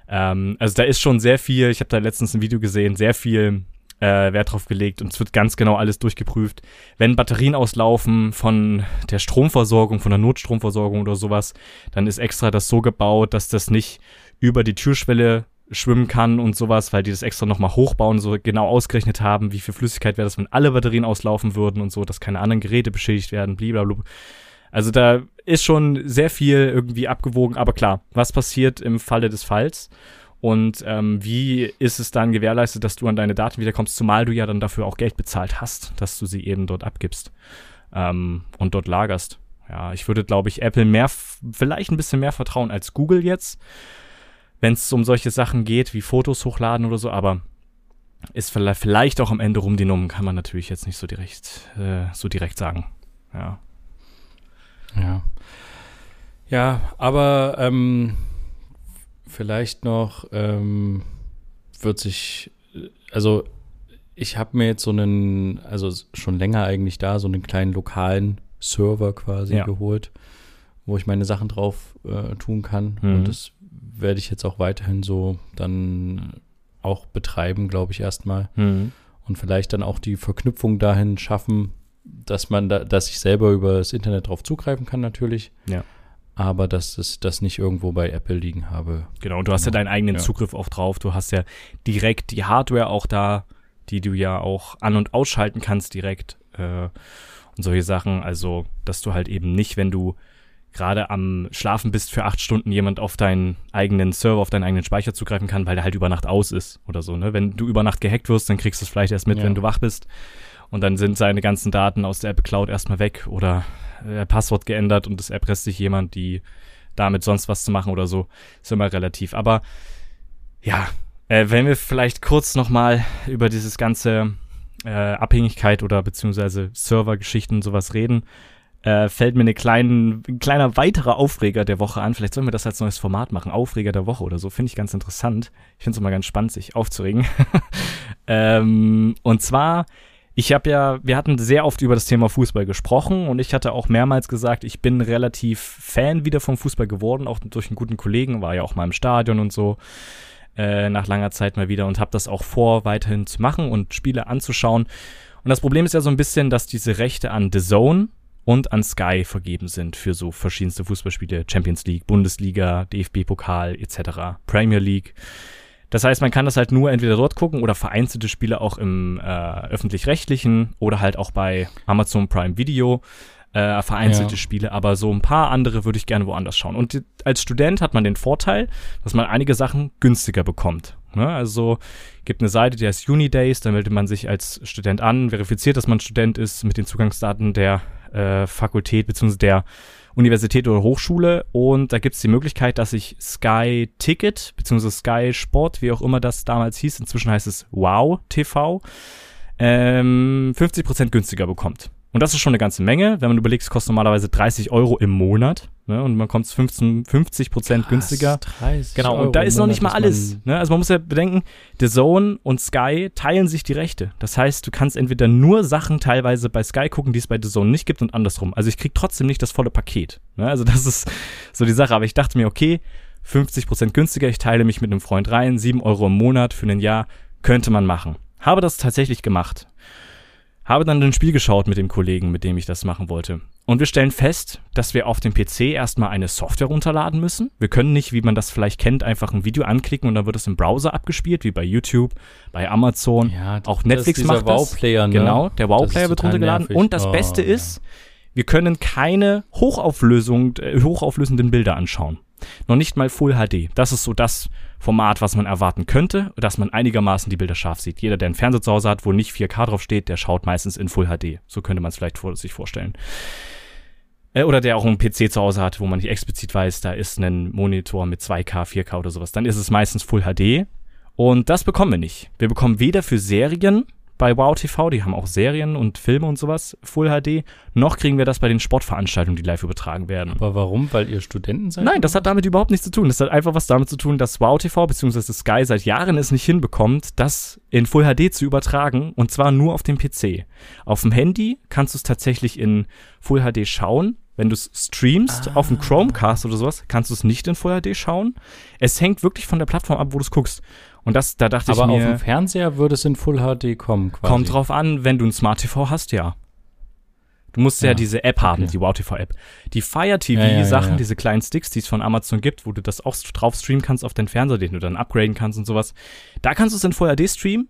Ähm, also da ist schon sehr viel, ich habe da letztens ein Video gesehen, sehr viel äh, Wert drauf gelegt und es wird ganz genau alles durchgeprüft. Wenn Batterien auslaufen von der Stromversorgung, von der Notstromversorgung oder sowas, dann ist extra das so gebaut, dass das nicht über die Türschwelle schwimmen kann und sowas, weil die das extra nochmal hochbauen, so genau ausgerechnet haben, wie viel Flüssigkeit wäre das, wenn alle Batterien auslaufen würden und so, dass keine anderen Geräte beschädigt werden, blablabla. Also da ist schon sehr viel irgendwie abgewogen, aber klar, was passiert im Falle des Falls? Und ähm, wie ist es dann gewährleistet, dass du an deine Daten wiederkommst, zumal du ja dann dafür auch Geld bezahlt hast, dass du sie eben dort abgibst ähm, und dort lagerst. Ja, ich würde, glaube ich, Apple mehr, vielleicht ein bisschen mehr vertrauen als Google jetzt, wenn es um solche Sachen geht, wie Fotos hochladen oder so, aber ist vielleicht auch am Ende rum die Nummer, kann man natürlich jetzt nicht so direkt, äh, so direkt sagen. Ja. Ja. Ja, aber ähm, vielleicht noch ähm, wird sich, also ich habe mir jetzt so einen, also schon länger eigentlich da, so einen kleinen lokalen Server quasi ja. geholt, wo ich meine Sachen drauf äh, tun kann. Mhm. Und das werde ich jetzt auch weiterhin so dann auch betreiben, glaube ich, erstmal. Mhm. Und vielleicht dann auch die Verknüpfung dahin schaffen, dass man da, dass ich selber über das Internet drauf zugreifen kann, natürlich. Ja. Aber dass es das nicht irgendwo bei Apple liegen habe. Genau, und du hast ja deinen eigenen ja. Zugriff auch drauf. Du hast ja direkt die Hardware auch da, die du ja auch an- und ausschalten kannst direkt. Äh, und solche Sachen. Also, dass du halt eben nicht, wenn du gerade am Schlafen bist für acht Stunden, jemand auf deinen eigenen Server, auf deinen eigenen Speicher zugreifen kann, weil der halt über Nacht aus ist oder so. Ne? Wenn du über Nacht gehackt wirst, dann kriegst du es vielleicht erst mit, ja. wenn du wach bist. Und dann sind seine ganzen Daten aus der App Cloud erstmal weg oder äh, Passwort geändert und das erpresst sich jemand, die damit sonst was zu machen oder so. Ist immer relativ. Aber ja, äh, wenn wir vielleicht kurz nochmal über dieses ganze äh, Abhängigkeit oder beziehungsweise Servergeschichten und sowas reden, äh, fällt mir eine kleinen, ein kleiner weiterer Aufreger der Woche an. Vielleicht sollen wir das als neues Format machen. Aufreger der Woche oder so. Finde ich ganz interessant. Ich finde es immer ganz spannend, sich aufzuregen. ähm, und zwar, ich habe ja, wir hatten sehr oft über das Thema Fußball gesprochen und ich hatte auch mehrmals gesagt, ich bin relativ Fan wieder vom Fußball geworden, auch durch einen guten Kollegen, war ja auch mal im Stadion und so. Äh, nach langer Zeit mal wieder und habe das auch vor, weiterhin zu machen und Spiele anzuschauen. Und das Problem ist ja so ein bisschen, dass diese Rechte an The Zone und an Sky vergeben sind für so verschiedenste Fußballspiele, Champions League, Bundesliga, DFB-Pokal etc., Premier League. Das heißt, man kann das halt nur entweder dort gucken oder vereinzelte Spiele auch im äh, öffentlich-rechtlichen oder halt auch bei Amazon Prime Video äh, vereinzelte ja. Spiele, aber so ein paar andere würde ich gerne woanders schauen. Und als Student hat man den Vorteil, dass man einige Sachen günstiger bekommt. Ne? Also gibt eine Seite, die heißt Unidays, da meldet man sich als Student an, verifiziert, dass man Student ist mit den Zugangsdaten der äh, Fakultät bzw. der Universität oder Hochschule und da gibt es die Möglichkeit, dass ich Sky Ticket bzw. Sky Sport, wie auch immer das damals hieß, inzwischen heißt es Wow TV, ähm, 50% günstiger bekommt. Und das ist schon eine ganze Menge. Wenn man überlegt, es kostet normalerweise 30 Euro im Monat. Ne, und man kommt 15, 50 Prozent günstiger. 30 genau, und da ist noch nicht mal alles. Ne? Also man muss ja bedenken, The Zone und Sky teilen sich die Rechte. Das heißt, du kannst entweder nur Sachen teilweise bei Sky gucken, die es bei The Zone nicht gibt und andersrum. Also ich krieg trotzdem nicht das volle Paket. Ne? Also das ist so die Sache. Aber ich dachte mir, okay, 50 Prozent günstiger, ich teile mich mit einem Freund rein, 7 Euro im Monat für ein Jahr, könnte man machen. Habe das tatsächlich gemacht. Habe dann ein Spiel geschaut mit dem Kollegen, mit dem ich das machen wollte. Und wir stellen fest, dass wir auf dem PC erstmal eine Software runterladen müssen. Wir können nicht, wie man das vielleicht kennt, einfach ein Video anklicken und dann wird es im Browser abgespielt, wie bei YouTube, bei Amazon. Ja, auch Netflix macht das. Wow-Player, ne? Genau, der Wow-Player wird runtergeladen. Nervig. Und das oh, Beste ja. ist, wir können keine Hochauflösung, äh, hochauflösenden Bilder anschauen. Noch nicht mal Full HD. Das ist so das Format, was man erwarten könnte, dass man einigermaßen die Bilder scharf sieht. Jeder, der einen Fernseher zu Hause hat, wo nicht 4K drauf steht, der schaut meistens in Full HD. So könnte man es vielleicht vor, sich vorstellen. Äh, oder der auch einen PC zu Hause hat, wo man nicht explizit weiß, da ist ein Monitor mit 2K, 4K oder sowas. Dann ist es meistens Full HD. Und das bekommen wir nicht. Wir bekommen weder für Serien bei Wow TV, die haben auch Serien und Filme und sowas, Full HD. Noch kriegen wir das bei den Sportveranstaltungen, die live übertragen werden. Aber warum? Weil ihr Studenten seid? Nein, das hat damit überhaupt nichts zu tun. Das hat einfach was damit zu tun, dass Wow TV bzw. Sky seit Jahren es nicht hinbekommt, das in Full HD zu übertragen und zwar nur auf dem PC. Auf dem Handy kannst du es tatsächlich in Full HD schauen. Wenn du es streamst ah. auf dem Chromecast oder sowas, kannst du es nicht in Full HD schauen. Es hängt wirklich von der Plattform ab, wo du es guckst. Und das, da dachte Aber ich auf mir, dem Fernseher würde es in Full HD kommen, quasi. kommt drauf an, wenn du ein Smart TV hast, ja. Du musst ja, Ja, diese App haben, okay. die Wow TV App. Die Fire TV Ja, ja, Sachen, diese kleinen Sticks, die es von Amazon gibt, wo du das auch drauf streamen kannst auf deinen Fernseher, den du dann upgraden kannst und sowas. Da kannst du es in Full HD streamen.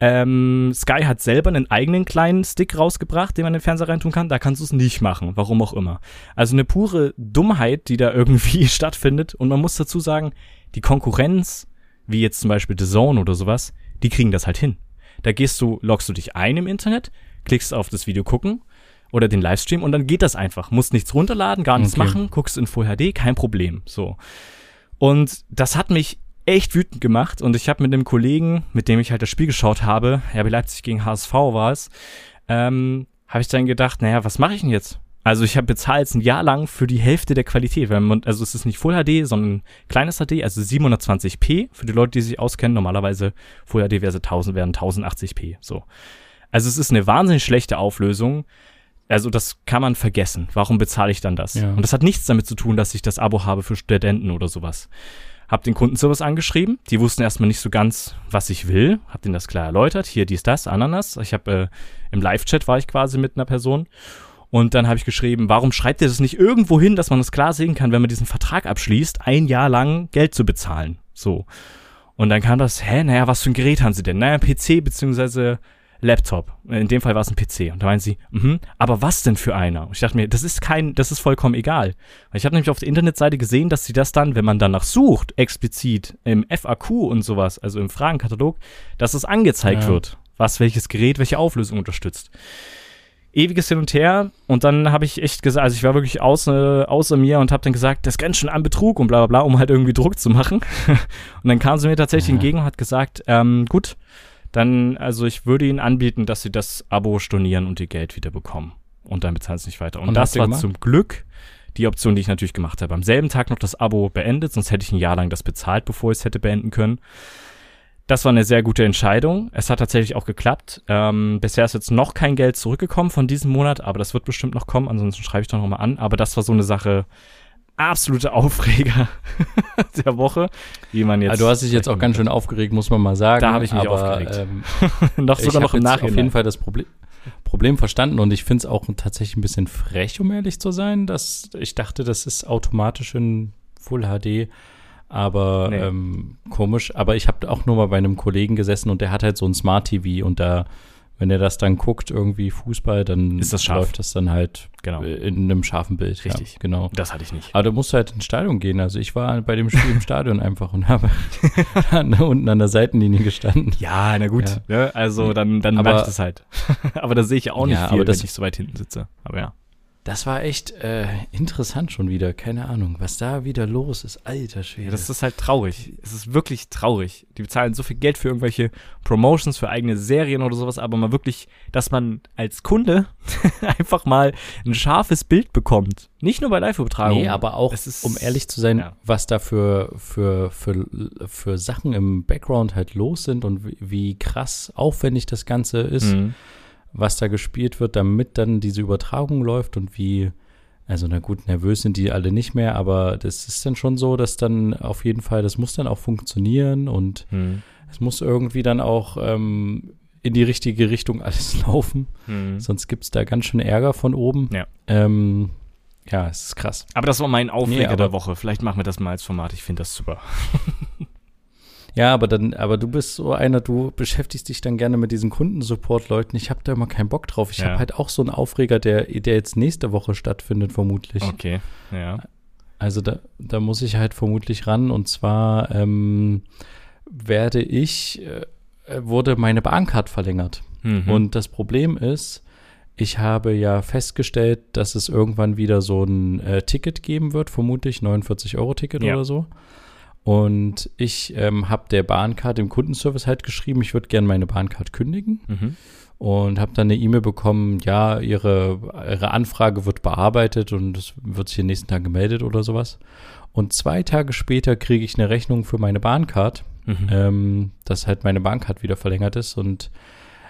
Ähm, Sky hat selber einen eigenen kleinen Stick rausgebracht, den man in den Fernseher reintun kann. Da kannst du es nicht machen, warum auch immer. Also eine pure Dummheit, die da irgendwie stattfindet. Und man muss dazu sagen, die Konkurrenz, wie jetzt zum Beispiel The Zone oder sowas, die kriegen das halt hin. Da gehst du, loggst du dich ein im Internet, klickst auf das Video gucken oder den Livestream und dann geht das einfach. Musst nichts runterladen, gar nichts Okay. machen, guckst in Full HD, kein Problem. So. Und das hat mich echt wütend gemacht und ich habe mit einem Kollegen, mit dem ich halt das Spiel geschaut habe, RB Leipzig gegen HSV war es, ähm, habe ich dann gedacht, naja, was mache ich denn jetzt? Also ich habe bezahlt jetzt ein Jahr lang für die Hälfte der Qualität, weil man, also es ist nicht Full HD, sondern kleines HD, also 720p für die Leute, die sich auskennen. Normalerweise Full HD wäre 1000, wären 1080p, so. Also es ist eine wahnsinnig schlechte Auflösung. Also das kann man vergessen. Warum bezahle ich dann das? Ja. Und das hat nichts damit zu tun, dass ich das Abo habe für Studenten oder sowas. Hab den Kundenservice angeschrieben. Die wussten erstmal nicht so ganz, was ich will. Hab denen das klar erläutert. Hier, dies, das, Ananas. Ich habe äh, im Live-Chat war ich quasi mit einer Person. Und dann habe ich geschrieben, warum schreibt ihr das nicht irgendwo hin, dass man das klar sehen kann, wenn man diesen Vertrag abschließt, ein Jahr lang Geld zu bezahlen. So. Und dann kam das, hä, naja, was für ein Gerät haben sie denn? Naja, PC beziehungsweise Laptop. In dem Fall war es ein PC. Und da meinen sie, mhm, aber was denn für einer? Und ich dachte mir, das ist kein, das ist vollkommen egal. Weil ich habe nämlich auf der Internetseite gesehen, dass sie das dann, wenn man danach sucht, explizit im FAQ und sowas, also im Fragenkatalog, dass es angezeigt Ja. wird, was welches Gerät welche Auflösung unterstützt. Ewiges Hin und Her und dann habe ich echt gesagt, also ich war wirklich außer, außer mir und habe dann gesagt, das grenzt schon an Betrug und bla bla bla, um halt irgendwie Druck zu machen. und dann kam sie mir tatsächlich Ja. entgegen und hat gesagt, ähm, gut, dann, also ich würde ihnen anbieten, dass sie das Abo stornieren und ihr Geld wieder bekommen. Und dann bezahlen sie nicht weiter. Und, Und das war gemacht? zum Glück die Option, die ich natürlich gemacht habe. Am selben Tag noch das Abo beendet, sonst hätte ich ein Jahr lang das bezahlt, bevor ich es hätte beenden können. Das war eine sehr gute Entscheidung. Es hat tatsächlich auch geklappt. Ähm, bisher ist jetzt noch kein Geld zurückgekommen von diesem Monat, aber das wird bestimmt noch kommen. Ansonsten schreibe ich doch noch mal an. Aber das war so eine Sache, absolute Aufreger der Woche, wie man jetzt. Also du hast dich jetzt auch ganz schön aufgeregt, muss man mal sagen. Da habe ich mich aber, aufgeregt. Ähm, noch ich sogar noch im Nachhinein. auf jeden Fall das Problem, Problem verstanden und ich finde es auch tatsächlich ein bisschen frech, um ehrlich zu sein, dass ich dachte, das ist automatisch in Full HD, aber Nee. ähm, komisch. Aber ich habe auch nur mal bei einem Kollegen gesessen und der hat halt so ein Smart TV und da, wenn er das dann guckt, irgendwie Fußball, dann Ist das scharf. läuft das dann halt Genau. äh, in einem scharfen Bild. Richtig. Ja, genau. Das hatte ich nicht. Aber du musst halt ins Stadion gehen. Also ich war bei dem Spiel im Stadion einfach und habe unten an der Seitenlinie gestanden. Ja, na gut. Ne? Also dann, dann Aber- mache ich das halt. aber da sehe ich ja auch nicht Ja, viel, aber das- wenn ich so weit hinten sitze. Aber ja. Das war echt äh, interessant schon wieder. Keine Ahnung, was da wieder los ist. Alter Schwede. Ja, das ist halt traurig. Es ist wirklich traurig. Die bezahlen so viel Geld für irgendwelche Promotions, für eigene Serien oder sowas, aber mal wirklich, dass man als Kunde einfach mal ein scharfes Bild bekommt. Nicht nur bei Live-Übertragungen. nee, aber auch, Es ist- um ehrlich zu sein, ja. was da für, für, für, für Sachen im Background halt los sind und wie, wie krass aufwendig das Ganze ist, Mhm. Was da gespielt wird, damit dann diese Übertragung läuft und wie, also na gut, nervös sind die alle nicht mehr, aber das ist dann schon so, dass dann auf jeden Fall, das muss dann auch funktionieren und Mhm. es muss irgendwie dann auch ähm, in die richtige Richtung alles laufen. Mhm. Sonst gibt es da ganz schön Ärger von oben. Ja. Ähm, ja, es ist krass. Aber das war mein Aufreger Nee, der Woche. Vielleicht machen wir das mal als Format. Ich finde das super. Ja, aber dann, aber du bist so einer, du beschäftigst dich dann gerne mit diesen Kundensupport-Leuten. Ich habe da immer keinen Bock drauf. Ich Ja. habe halt auch so einen Aufreger, der, der jetzt nächste Woche stattfindet, vermutlich. Okay. Ja. Also da, da muss ich halt vermutlich ran. Und zwar ähm, werde ich, äh, wurde meine Bahncard verlängert. Mhm. Und das Problem ist, ich habe ja festgestellt, dass es irgendwann wieder so ein äh, Ticket geben wird, vermutlich 49-Euro-Ticket Ja. oder so. Und ich ähm, habe der Bahncard im Kundenservice halt geschrieben, ich würde gerne meine Bahncard kündigen Mhm. und habe dann eine E-Mail bekommen, ja, ihre, ihre Anfrage wird bearbeitet und es wird sich den nächsten Tagen gemeldet oder sowas. Und zwei Tage später kriege ich eine Rechnung für meine Bahncard Mhm. ähm, dass halt meine Bahncard wieder verlängert ist und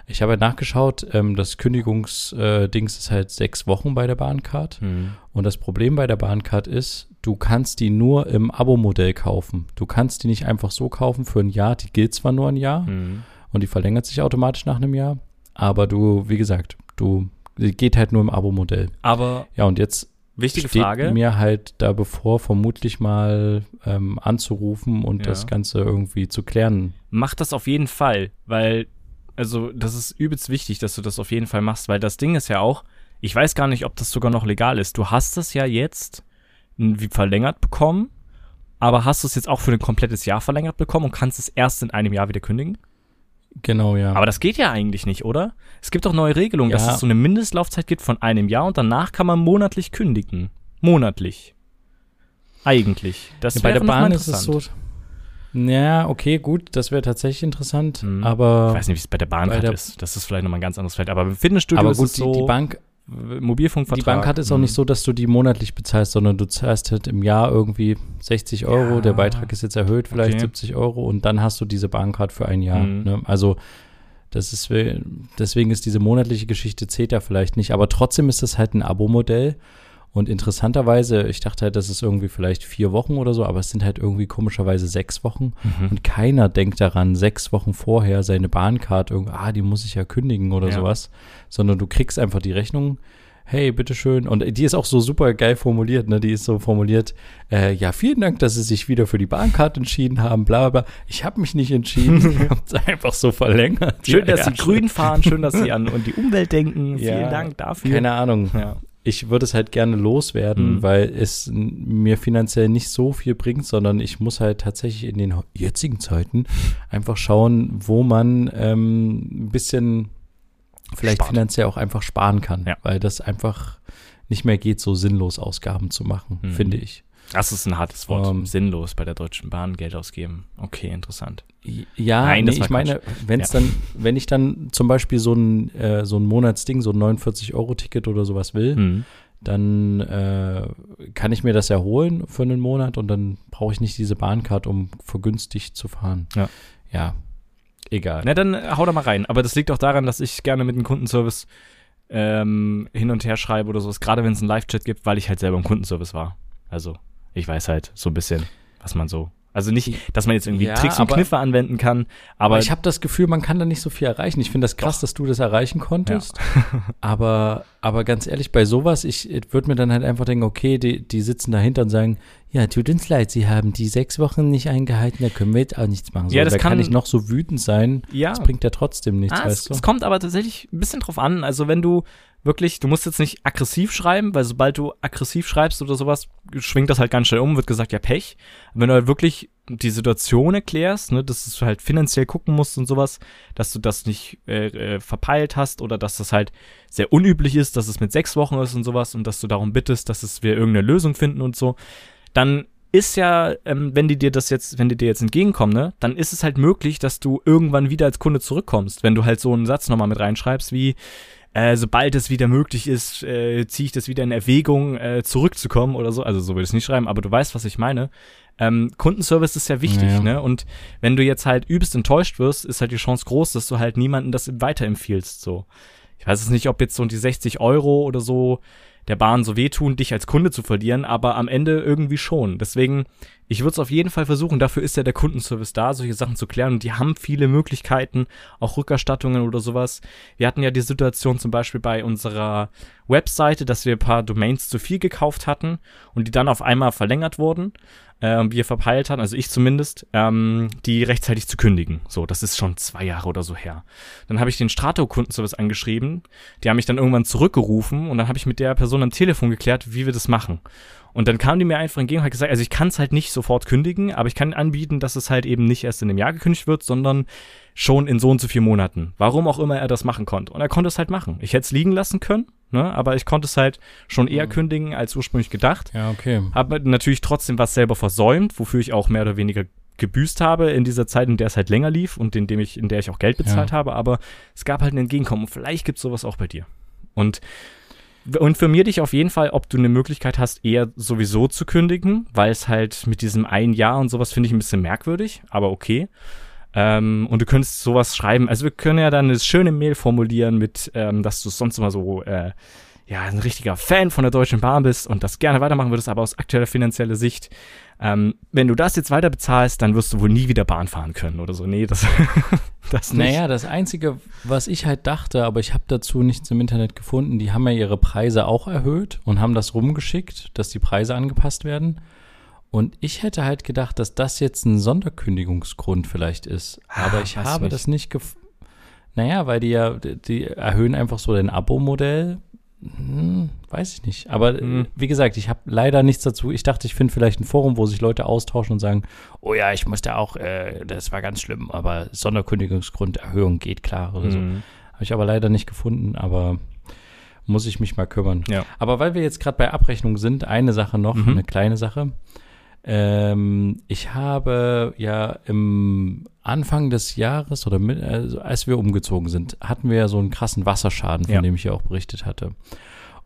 Ich habe halt nachgeschaut, ähm, das Kündigungsdings ist halt sechs Wochen bei der Bahncard. Mhm. Und das Problem bei der Bahncard ist, du kannst die nur im Abo-Modell kaufen. Du kannst die nicht einfach so kaufen für ein Jahr. Die gilt zwar nur ein Jahr Mhm. und die verlängert sich automatisch nach einem Jahr, aber du, wie gesagt, du die geht halt nur im Abo-Modell. Aber Ja, und jetzt wichtige steht Frage. mir halt da bevor, vermutlich mal ähm, anzurufen und Ja. das Ganze irgendwie zu klären. mach das auf jeden Fall, weil, also, das ist übelst wichtig, dass du das auf jeden Fall machst, weil das Ding ist ja auch, ich weiß gar nicht, ob das sogar noch legal ist. Du hast es ja jetzt wie verlängert bekommen, aber hast du es jetzt auch für ein komplettes Jahr verlängert bekommen und kannst es erst in einem Jahr wieder kündigen? Genau, ja. Aber das geht ja eigentlich nicht, oder? Es gibt doch neue Regelungen, dass Ja. es so eine Mindestlaufzeit gibt von einem Jahr und danach kann man monatlich kündigen. Monatlich. Eigentlich. Das Ja, bei der Bahn ist es so. Ja, okay, gut, das wäre tatsächlich interessant, Mhm. aber, Ich weiß nicht, wie es bei der Bahn Bei der- ist. Das ist vielleicht nochmal ein ganz anderes Feld. Aber im Fitnessstudio aber ist gut, es die, so. die Bank, Mobilfunkvertrag. die Bank hat es auch Mhm. nicht so, dass du die monatlich bezahlst, sondern du zahlst halt im Jahr irgendwie 60 Euro, Ja. der Beitrag ist jetzt erhöht, vielleicht Okay. 70 Euro und dann hast du diese Bahncard für ein Jahr. Mhm. Ne? Also das ist, deswegen ist diese monatliche Geschichte zählt ja vielleicht nicht, aber trotzdem ist das halt ein Abo-Modell und interessanterweise, ich dachte halt, das ist irgendwie vielleicht vier Wochen oder so, aber es sind halt irgendwie komischerweise sechs Wochen Mhm. und keiner denkt daran, sechs Wochen vorher seine Bahncard irgendwie, ah, die muss ich ja kündigen oder Ja. sowas, sondern du kriegst einfach die Rechnung, hey, bitteschön. Und die ist auch so super geil formuliert, ne? Die ist so formuliert, äh, ja, vielen Dank, dass Sie sich wieder für die Bahncard entschieden haben, bla bla bla. Ich habe mich nicht entschieden. Ich habe es einfach so verlängert. Schön, dass ja, Sie grün fahren, schön, dass Sie an und die Umwelt denken. Ja, Vielen Dank dafür. Keine Ahnung. Ja. Ich würde es halt gerne loswerden, Mhm. weil es mir finanziell nicht so viel bringt, sondern ich muss halt tatsächlich in den jetzigen Zeiten einfach schauen, wo man ähm, ein bisschen vielleicht Spart. finanziell auch einfach sparen kann, Ja. weil das einfach nicht mehr geht, so sinnlos Ausgaben zu machen, Mhm. finde ich. Das ist ein hartes Wort. Ähm. Sinnlos bei der Deutschen Bahn Geld ausgeben. Okay, interessant. Ja, Nein, nee, ich meine, wenn es Ja. dann, wenn ich dann zum Beispiel so ein, äh, so ein Monatsding, so ein 49-Euro-Ticket oder sowas will, Mhm. dann äh, kann ich mir das ja holen für einen Monat und dann brauche ich nicht diese Bahncard, um vergünstigt zu fahren. Ja. Ja, egal. Na, dann äh, hau da mal rein. Aber das liegt auch daran, dass ich gerne mit dem Kundenservice ähm, hin und her schreibe oder sowas, gerade wenn es einen Live-Chat gibt, weil ich halt selber im Kundenservice war. Also, ich weiß halt so ein bisschen, was man so. Also nicht, dass man jetzt irgendwie Ja, Tricks und aber- Kniffe anwenden kann, aber Aber ich habe das Gefühl, man kann da nicht so viel erreichen. Ich finde das krass, dass du das erreichen konntest. aber, aber ganz ehrlich, bei sowas, ich würde mir dann halt einfach denken, okay, die, die sitzen dahinter und sagen, ja, tut uns leid, sie haben die sechs Wochen nicht eingehalten, da können wir jetzt auch nichts machen. So, Ja, das da kann, kann- ich noch so wütend sein, ja. das bringt ja trotzdem nichts, Ah, es, weißt du? es kommt aber tatsächlich ein bisschen drauf an. Also wenn du wirklich, du musst jetzt nicht aggressiv schreiben, weil sobald du aggressiv schreibst oder sowas, schwingt das halt ganz schnell um, wird gesagt, ja Pech. Wenn du halt wirklich die Situation erklärst, ne, dass du halt finanziell gucken musst und sowas, dass du das nicht äh, äh, verpeilt hast oder dass das halt sehr unüblich ist, dass es mit sechs Wochen ist und sowas und dass du darum bittest, dass es wir irgendeine Lösung finden und so, dann ist ja, ähm, wenn die dir das jetzt, wenn die dir jetzt entgegenkommen, ne, dann ist es halt möglich, dass du irgendwann wieder als Kunde zurückkommst, wenn du halt so einen Satz nochmal mit reinschreibst, wie äh, sobald es wieder möglich ist, äh, ziehe ich das wieder in Erwägung, äh, zurückzukommen oder so. Also so würde ich es nicht schreiben, aber du weißt, was ich meine. Ähm, Kundenservice ist ja wichtig, Ja. ne? Und wenn du jetzt halt übelst enttäuscht wirst, ist halt die Chance groß, dass du halt niemanden das weiterempfiehlst. So. Ich weiß es nicht, ob jetzt so die 60 Euro oder so der Bahn so wehtun, dich als Kunde zu verlieren, aber am Ende irgendwie schon. Deswegen, ich würde es auf jeden Fall versuchen. Dafür ist ja der Kundenservice da, solche Sachen zu klären. Und die haben viele Möglichkeiten, auch Rückerstattungen oder sowas. Wir hatten ja die Situation zum Beispiel bei unserer Webseite, dass wir ein paar Domains zu viel gekauft hatten und die dann auf einmal verlängert wurden. Äh, und wir verpeilt hatten, also ich zumindest, ähm, die rechtzeitig zu kündigen. So, das ist schon zwei Jahre oder so her. Dann habe ich den Strato-Kundenservice angeschrieben. Die haben mich dann irgendwann zurückgerufen und dann habe ich mit der Person am Telefon geklärt, wie wir das machen. Und dann kam die mir einfach entgegen und hat gesagt, also ich kann es halt nicht sofort kündigen, aber ich kann anbieten, dass es halt eben nicht erst in einem Jahr gekündigt wird, sondern schon in so und so vier Monaten. Warum auch immer er das machen konnte. Und er konnte es halt machen. Ich hätte es liegen lassen können, ne? aber ich konnte es halt schon eher Mhm. kündigen als ursprünglich gedacht. Ja, okay. Habe natürlich trotzdem was selber versäumt, wofür ich auch mehr oder weniger gebüßt habe in dieser Zeit, in der es halt länger lief und in dem ich, in der ich auch Geld bezahlt habe, aber es gab halt ein Entgegenkommen und vielleicht gibt es sowas auch bei dir. Und informier dich auf jeden Fall, ob du eine Möglichkeit hast, eher sowieso zu kündigen, weil es halt mit diesem ein Jahr und sowas finde ich ein bisschen merkwürdig, aber okay. Ähm, und du könntest sowas schreiben. Also wir können ja dann eine schöne Mail formulieren mit, ähm, dass du sonst immer so, äh, ja, ein richtiger Fan von der Deutschen Bahn bist und das gerne weitermachen würdest, aber aus aktueller finanzieller Sicht ähm, wenn du das jetzt weiter bezahlst, dann wirst du wohl nie wieder Bahn fahren können oder so. Nee, das, das nicht. Naja, das Einzige, was ich halt dachte, aber ich habe dazu nichts im Internet gefunden, die haben ja ihre Preise auch erhöht und haben das rumgeschickt, dass die Preise angepasst werden. Und ich hätte halt gedacht, dass das jetzt ein Sonderkündigungsgrund vielleicht ist. Aber ich habe nicht. das nicht gefunden. Naja, weil die ja, die erhöhen einfach so dein Abo-Modell hm, weiß ich nicht. Aber hm. wie gesagt, ich habe leider nichts dazu. Ich dachte, ich finde vielleicht ein Forum, wo sich Leute austauschen und sagen, oh ja, ich musste auch, äh, das war ganz schlimm, aber Sonderkündigungsgrunderhöhung geht klar oder hm. so. Habe ich aber leider nicht gefunden, aber muss ich mich mal kümmern. Ja. Aber weil wir jetzt gerade bei Abrechnung sind, eine Sache noch, mhm. eine kleine Sache. Ähm, ich habe ja im Anfang des Jahres oder mit, also als wir umgezogen sind, hatten wir ja so einen krassen Wasserschaden, von ja. dem ich ja auch berichtet hatte.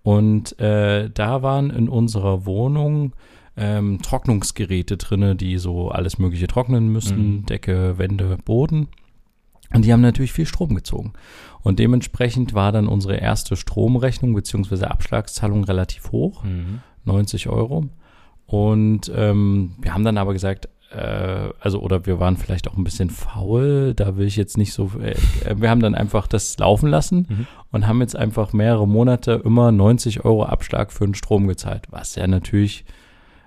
Und äh, da waren in unserer Wohnung ähm, Trocknungsgeräte drinne, die so alles Mögliche trocknen müssen, mhm. Decke, Wände, Boden. Und die haben natürlich viel Strom gezogen. Und dementsprechend war dann unsere erste Stromrechnung bzw. Abschlagszahlung relativ hoch, mhm. 90 Euro. Und ähm, wir haben dann aber gesagt, äh, also oder wir waren vielleicht auch ein bisschen faul, da will ich jetzt nicht so, äh, wir haben dann einfach das laufen lassen mhm. und haben jetzt einfach mehrere Monate immer 90 Euro Abschlag für den Strom gezahlt, was ja natürlich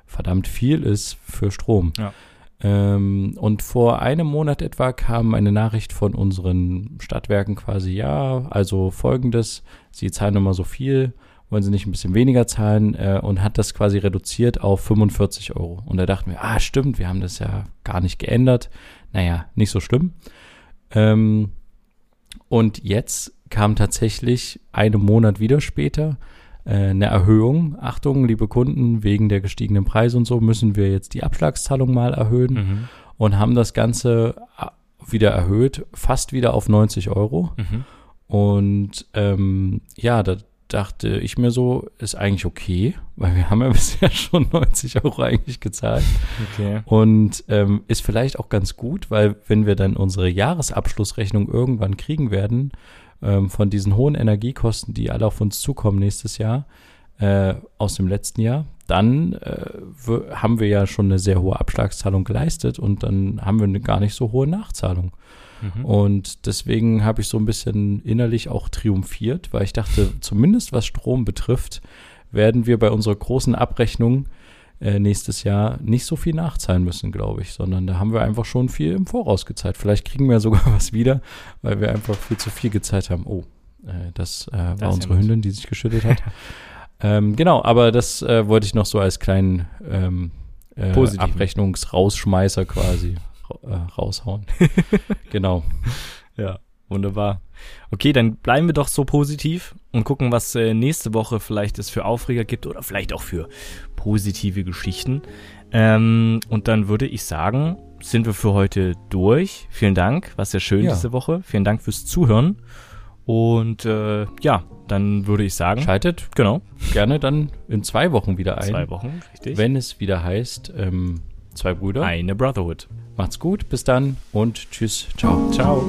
verdammt viel ist für Strom. Ja. Ähm, und vor einem Monat etwa kam eine Nachricht von unseren Stadtwerken quasi, ja, also folgendes, sie zahlen immer so viel wollen sie nicht ein bisschen weniger zahlen äh, und hat das quasi reduziert auf 45 Euro. Und da dachten wir, ah, stimmt, wir haben das ja gar nicht geändert. Naja, nicht so schlimm. Ähm, und jetzt kam tatsächlich einen Monat wieder später äh, eine Erhöhung. Achtung, liebe Kunden, wegen der gestiegenen Preise und so müssen wir jetzt die Abschlagszahlung mal erhöhen mhm. und haben das Ganze äh, wieder erhöht, fast wieder auf 90 Euro. Mhm. Und ähm, ja, da, dachte ich mir so, ist eigentlich okay, weil wir haben ja bisher schon 90 Euro eigentlich gezahlt. Okay. Und ähm, ist vielleicht auch ganz gut, weil wenn wir dann unsere Jahresabschlussrechnung irgendwann kriegen werden, ähm, von diesen hohen Energiekosten, die alle auf uns zukommen nächstes Jahr, äh, aus dem letzten Jahr, dann äh, haben wir ja schon eine sehr hohe Abschlagszahlung geleistet und dann haben wir eine gar nicht so hohe Nachzahlung. Mhm. Und deswegen habe ich so ein bisschen innerlich auch triumphiert, weil ich dachte, zumindest was Strom betrifft, werden wir bei unserer großen Abrechnung äh, nächstes Jahr nicht so viel nachzahlen müssen, glaube ich, sondern da haben wir einfach schon viel im Voraus gezahlt. Vielleicht kriegen wir sogar was wieder, weil wir einfach viel zu viel gezahlt haben. Oh, äh, das, äh, das war unsere Hündin, die sich geschüttet hat. ähm, genau, aber das äh, wollte ich noch so als kleinen ähm, äh, Abrechnungsrausschmeißer quasi äh, raushauen. genau. Ja, wunderbar. Okay, dann bleiben wir doch so positiv und gucken, was äh, nächste Woche vielleicht es für Aufreger gibt oder vielleicht auch für positive Geschichten. Ähm, und dann würde ich sagen, sind wir für heute durch. Vielen Dank, war sehr schön ja. diese Woche. Vielen Dank fürs Zuhören. Und äh, ja, dann würde ich sagen. Schaltet, genau, gerne dann in zwei Wochen wieder ein. Zwei Wochen, richtig. Wenn es wieder heißt, ähm, zwei Brüder. Eine Brotherhood. Macht's gut, bis dann und tschüss. Ciao. Ciao.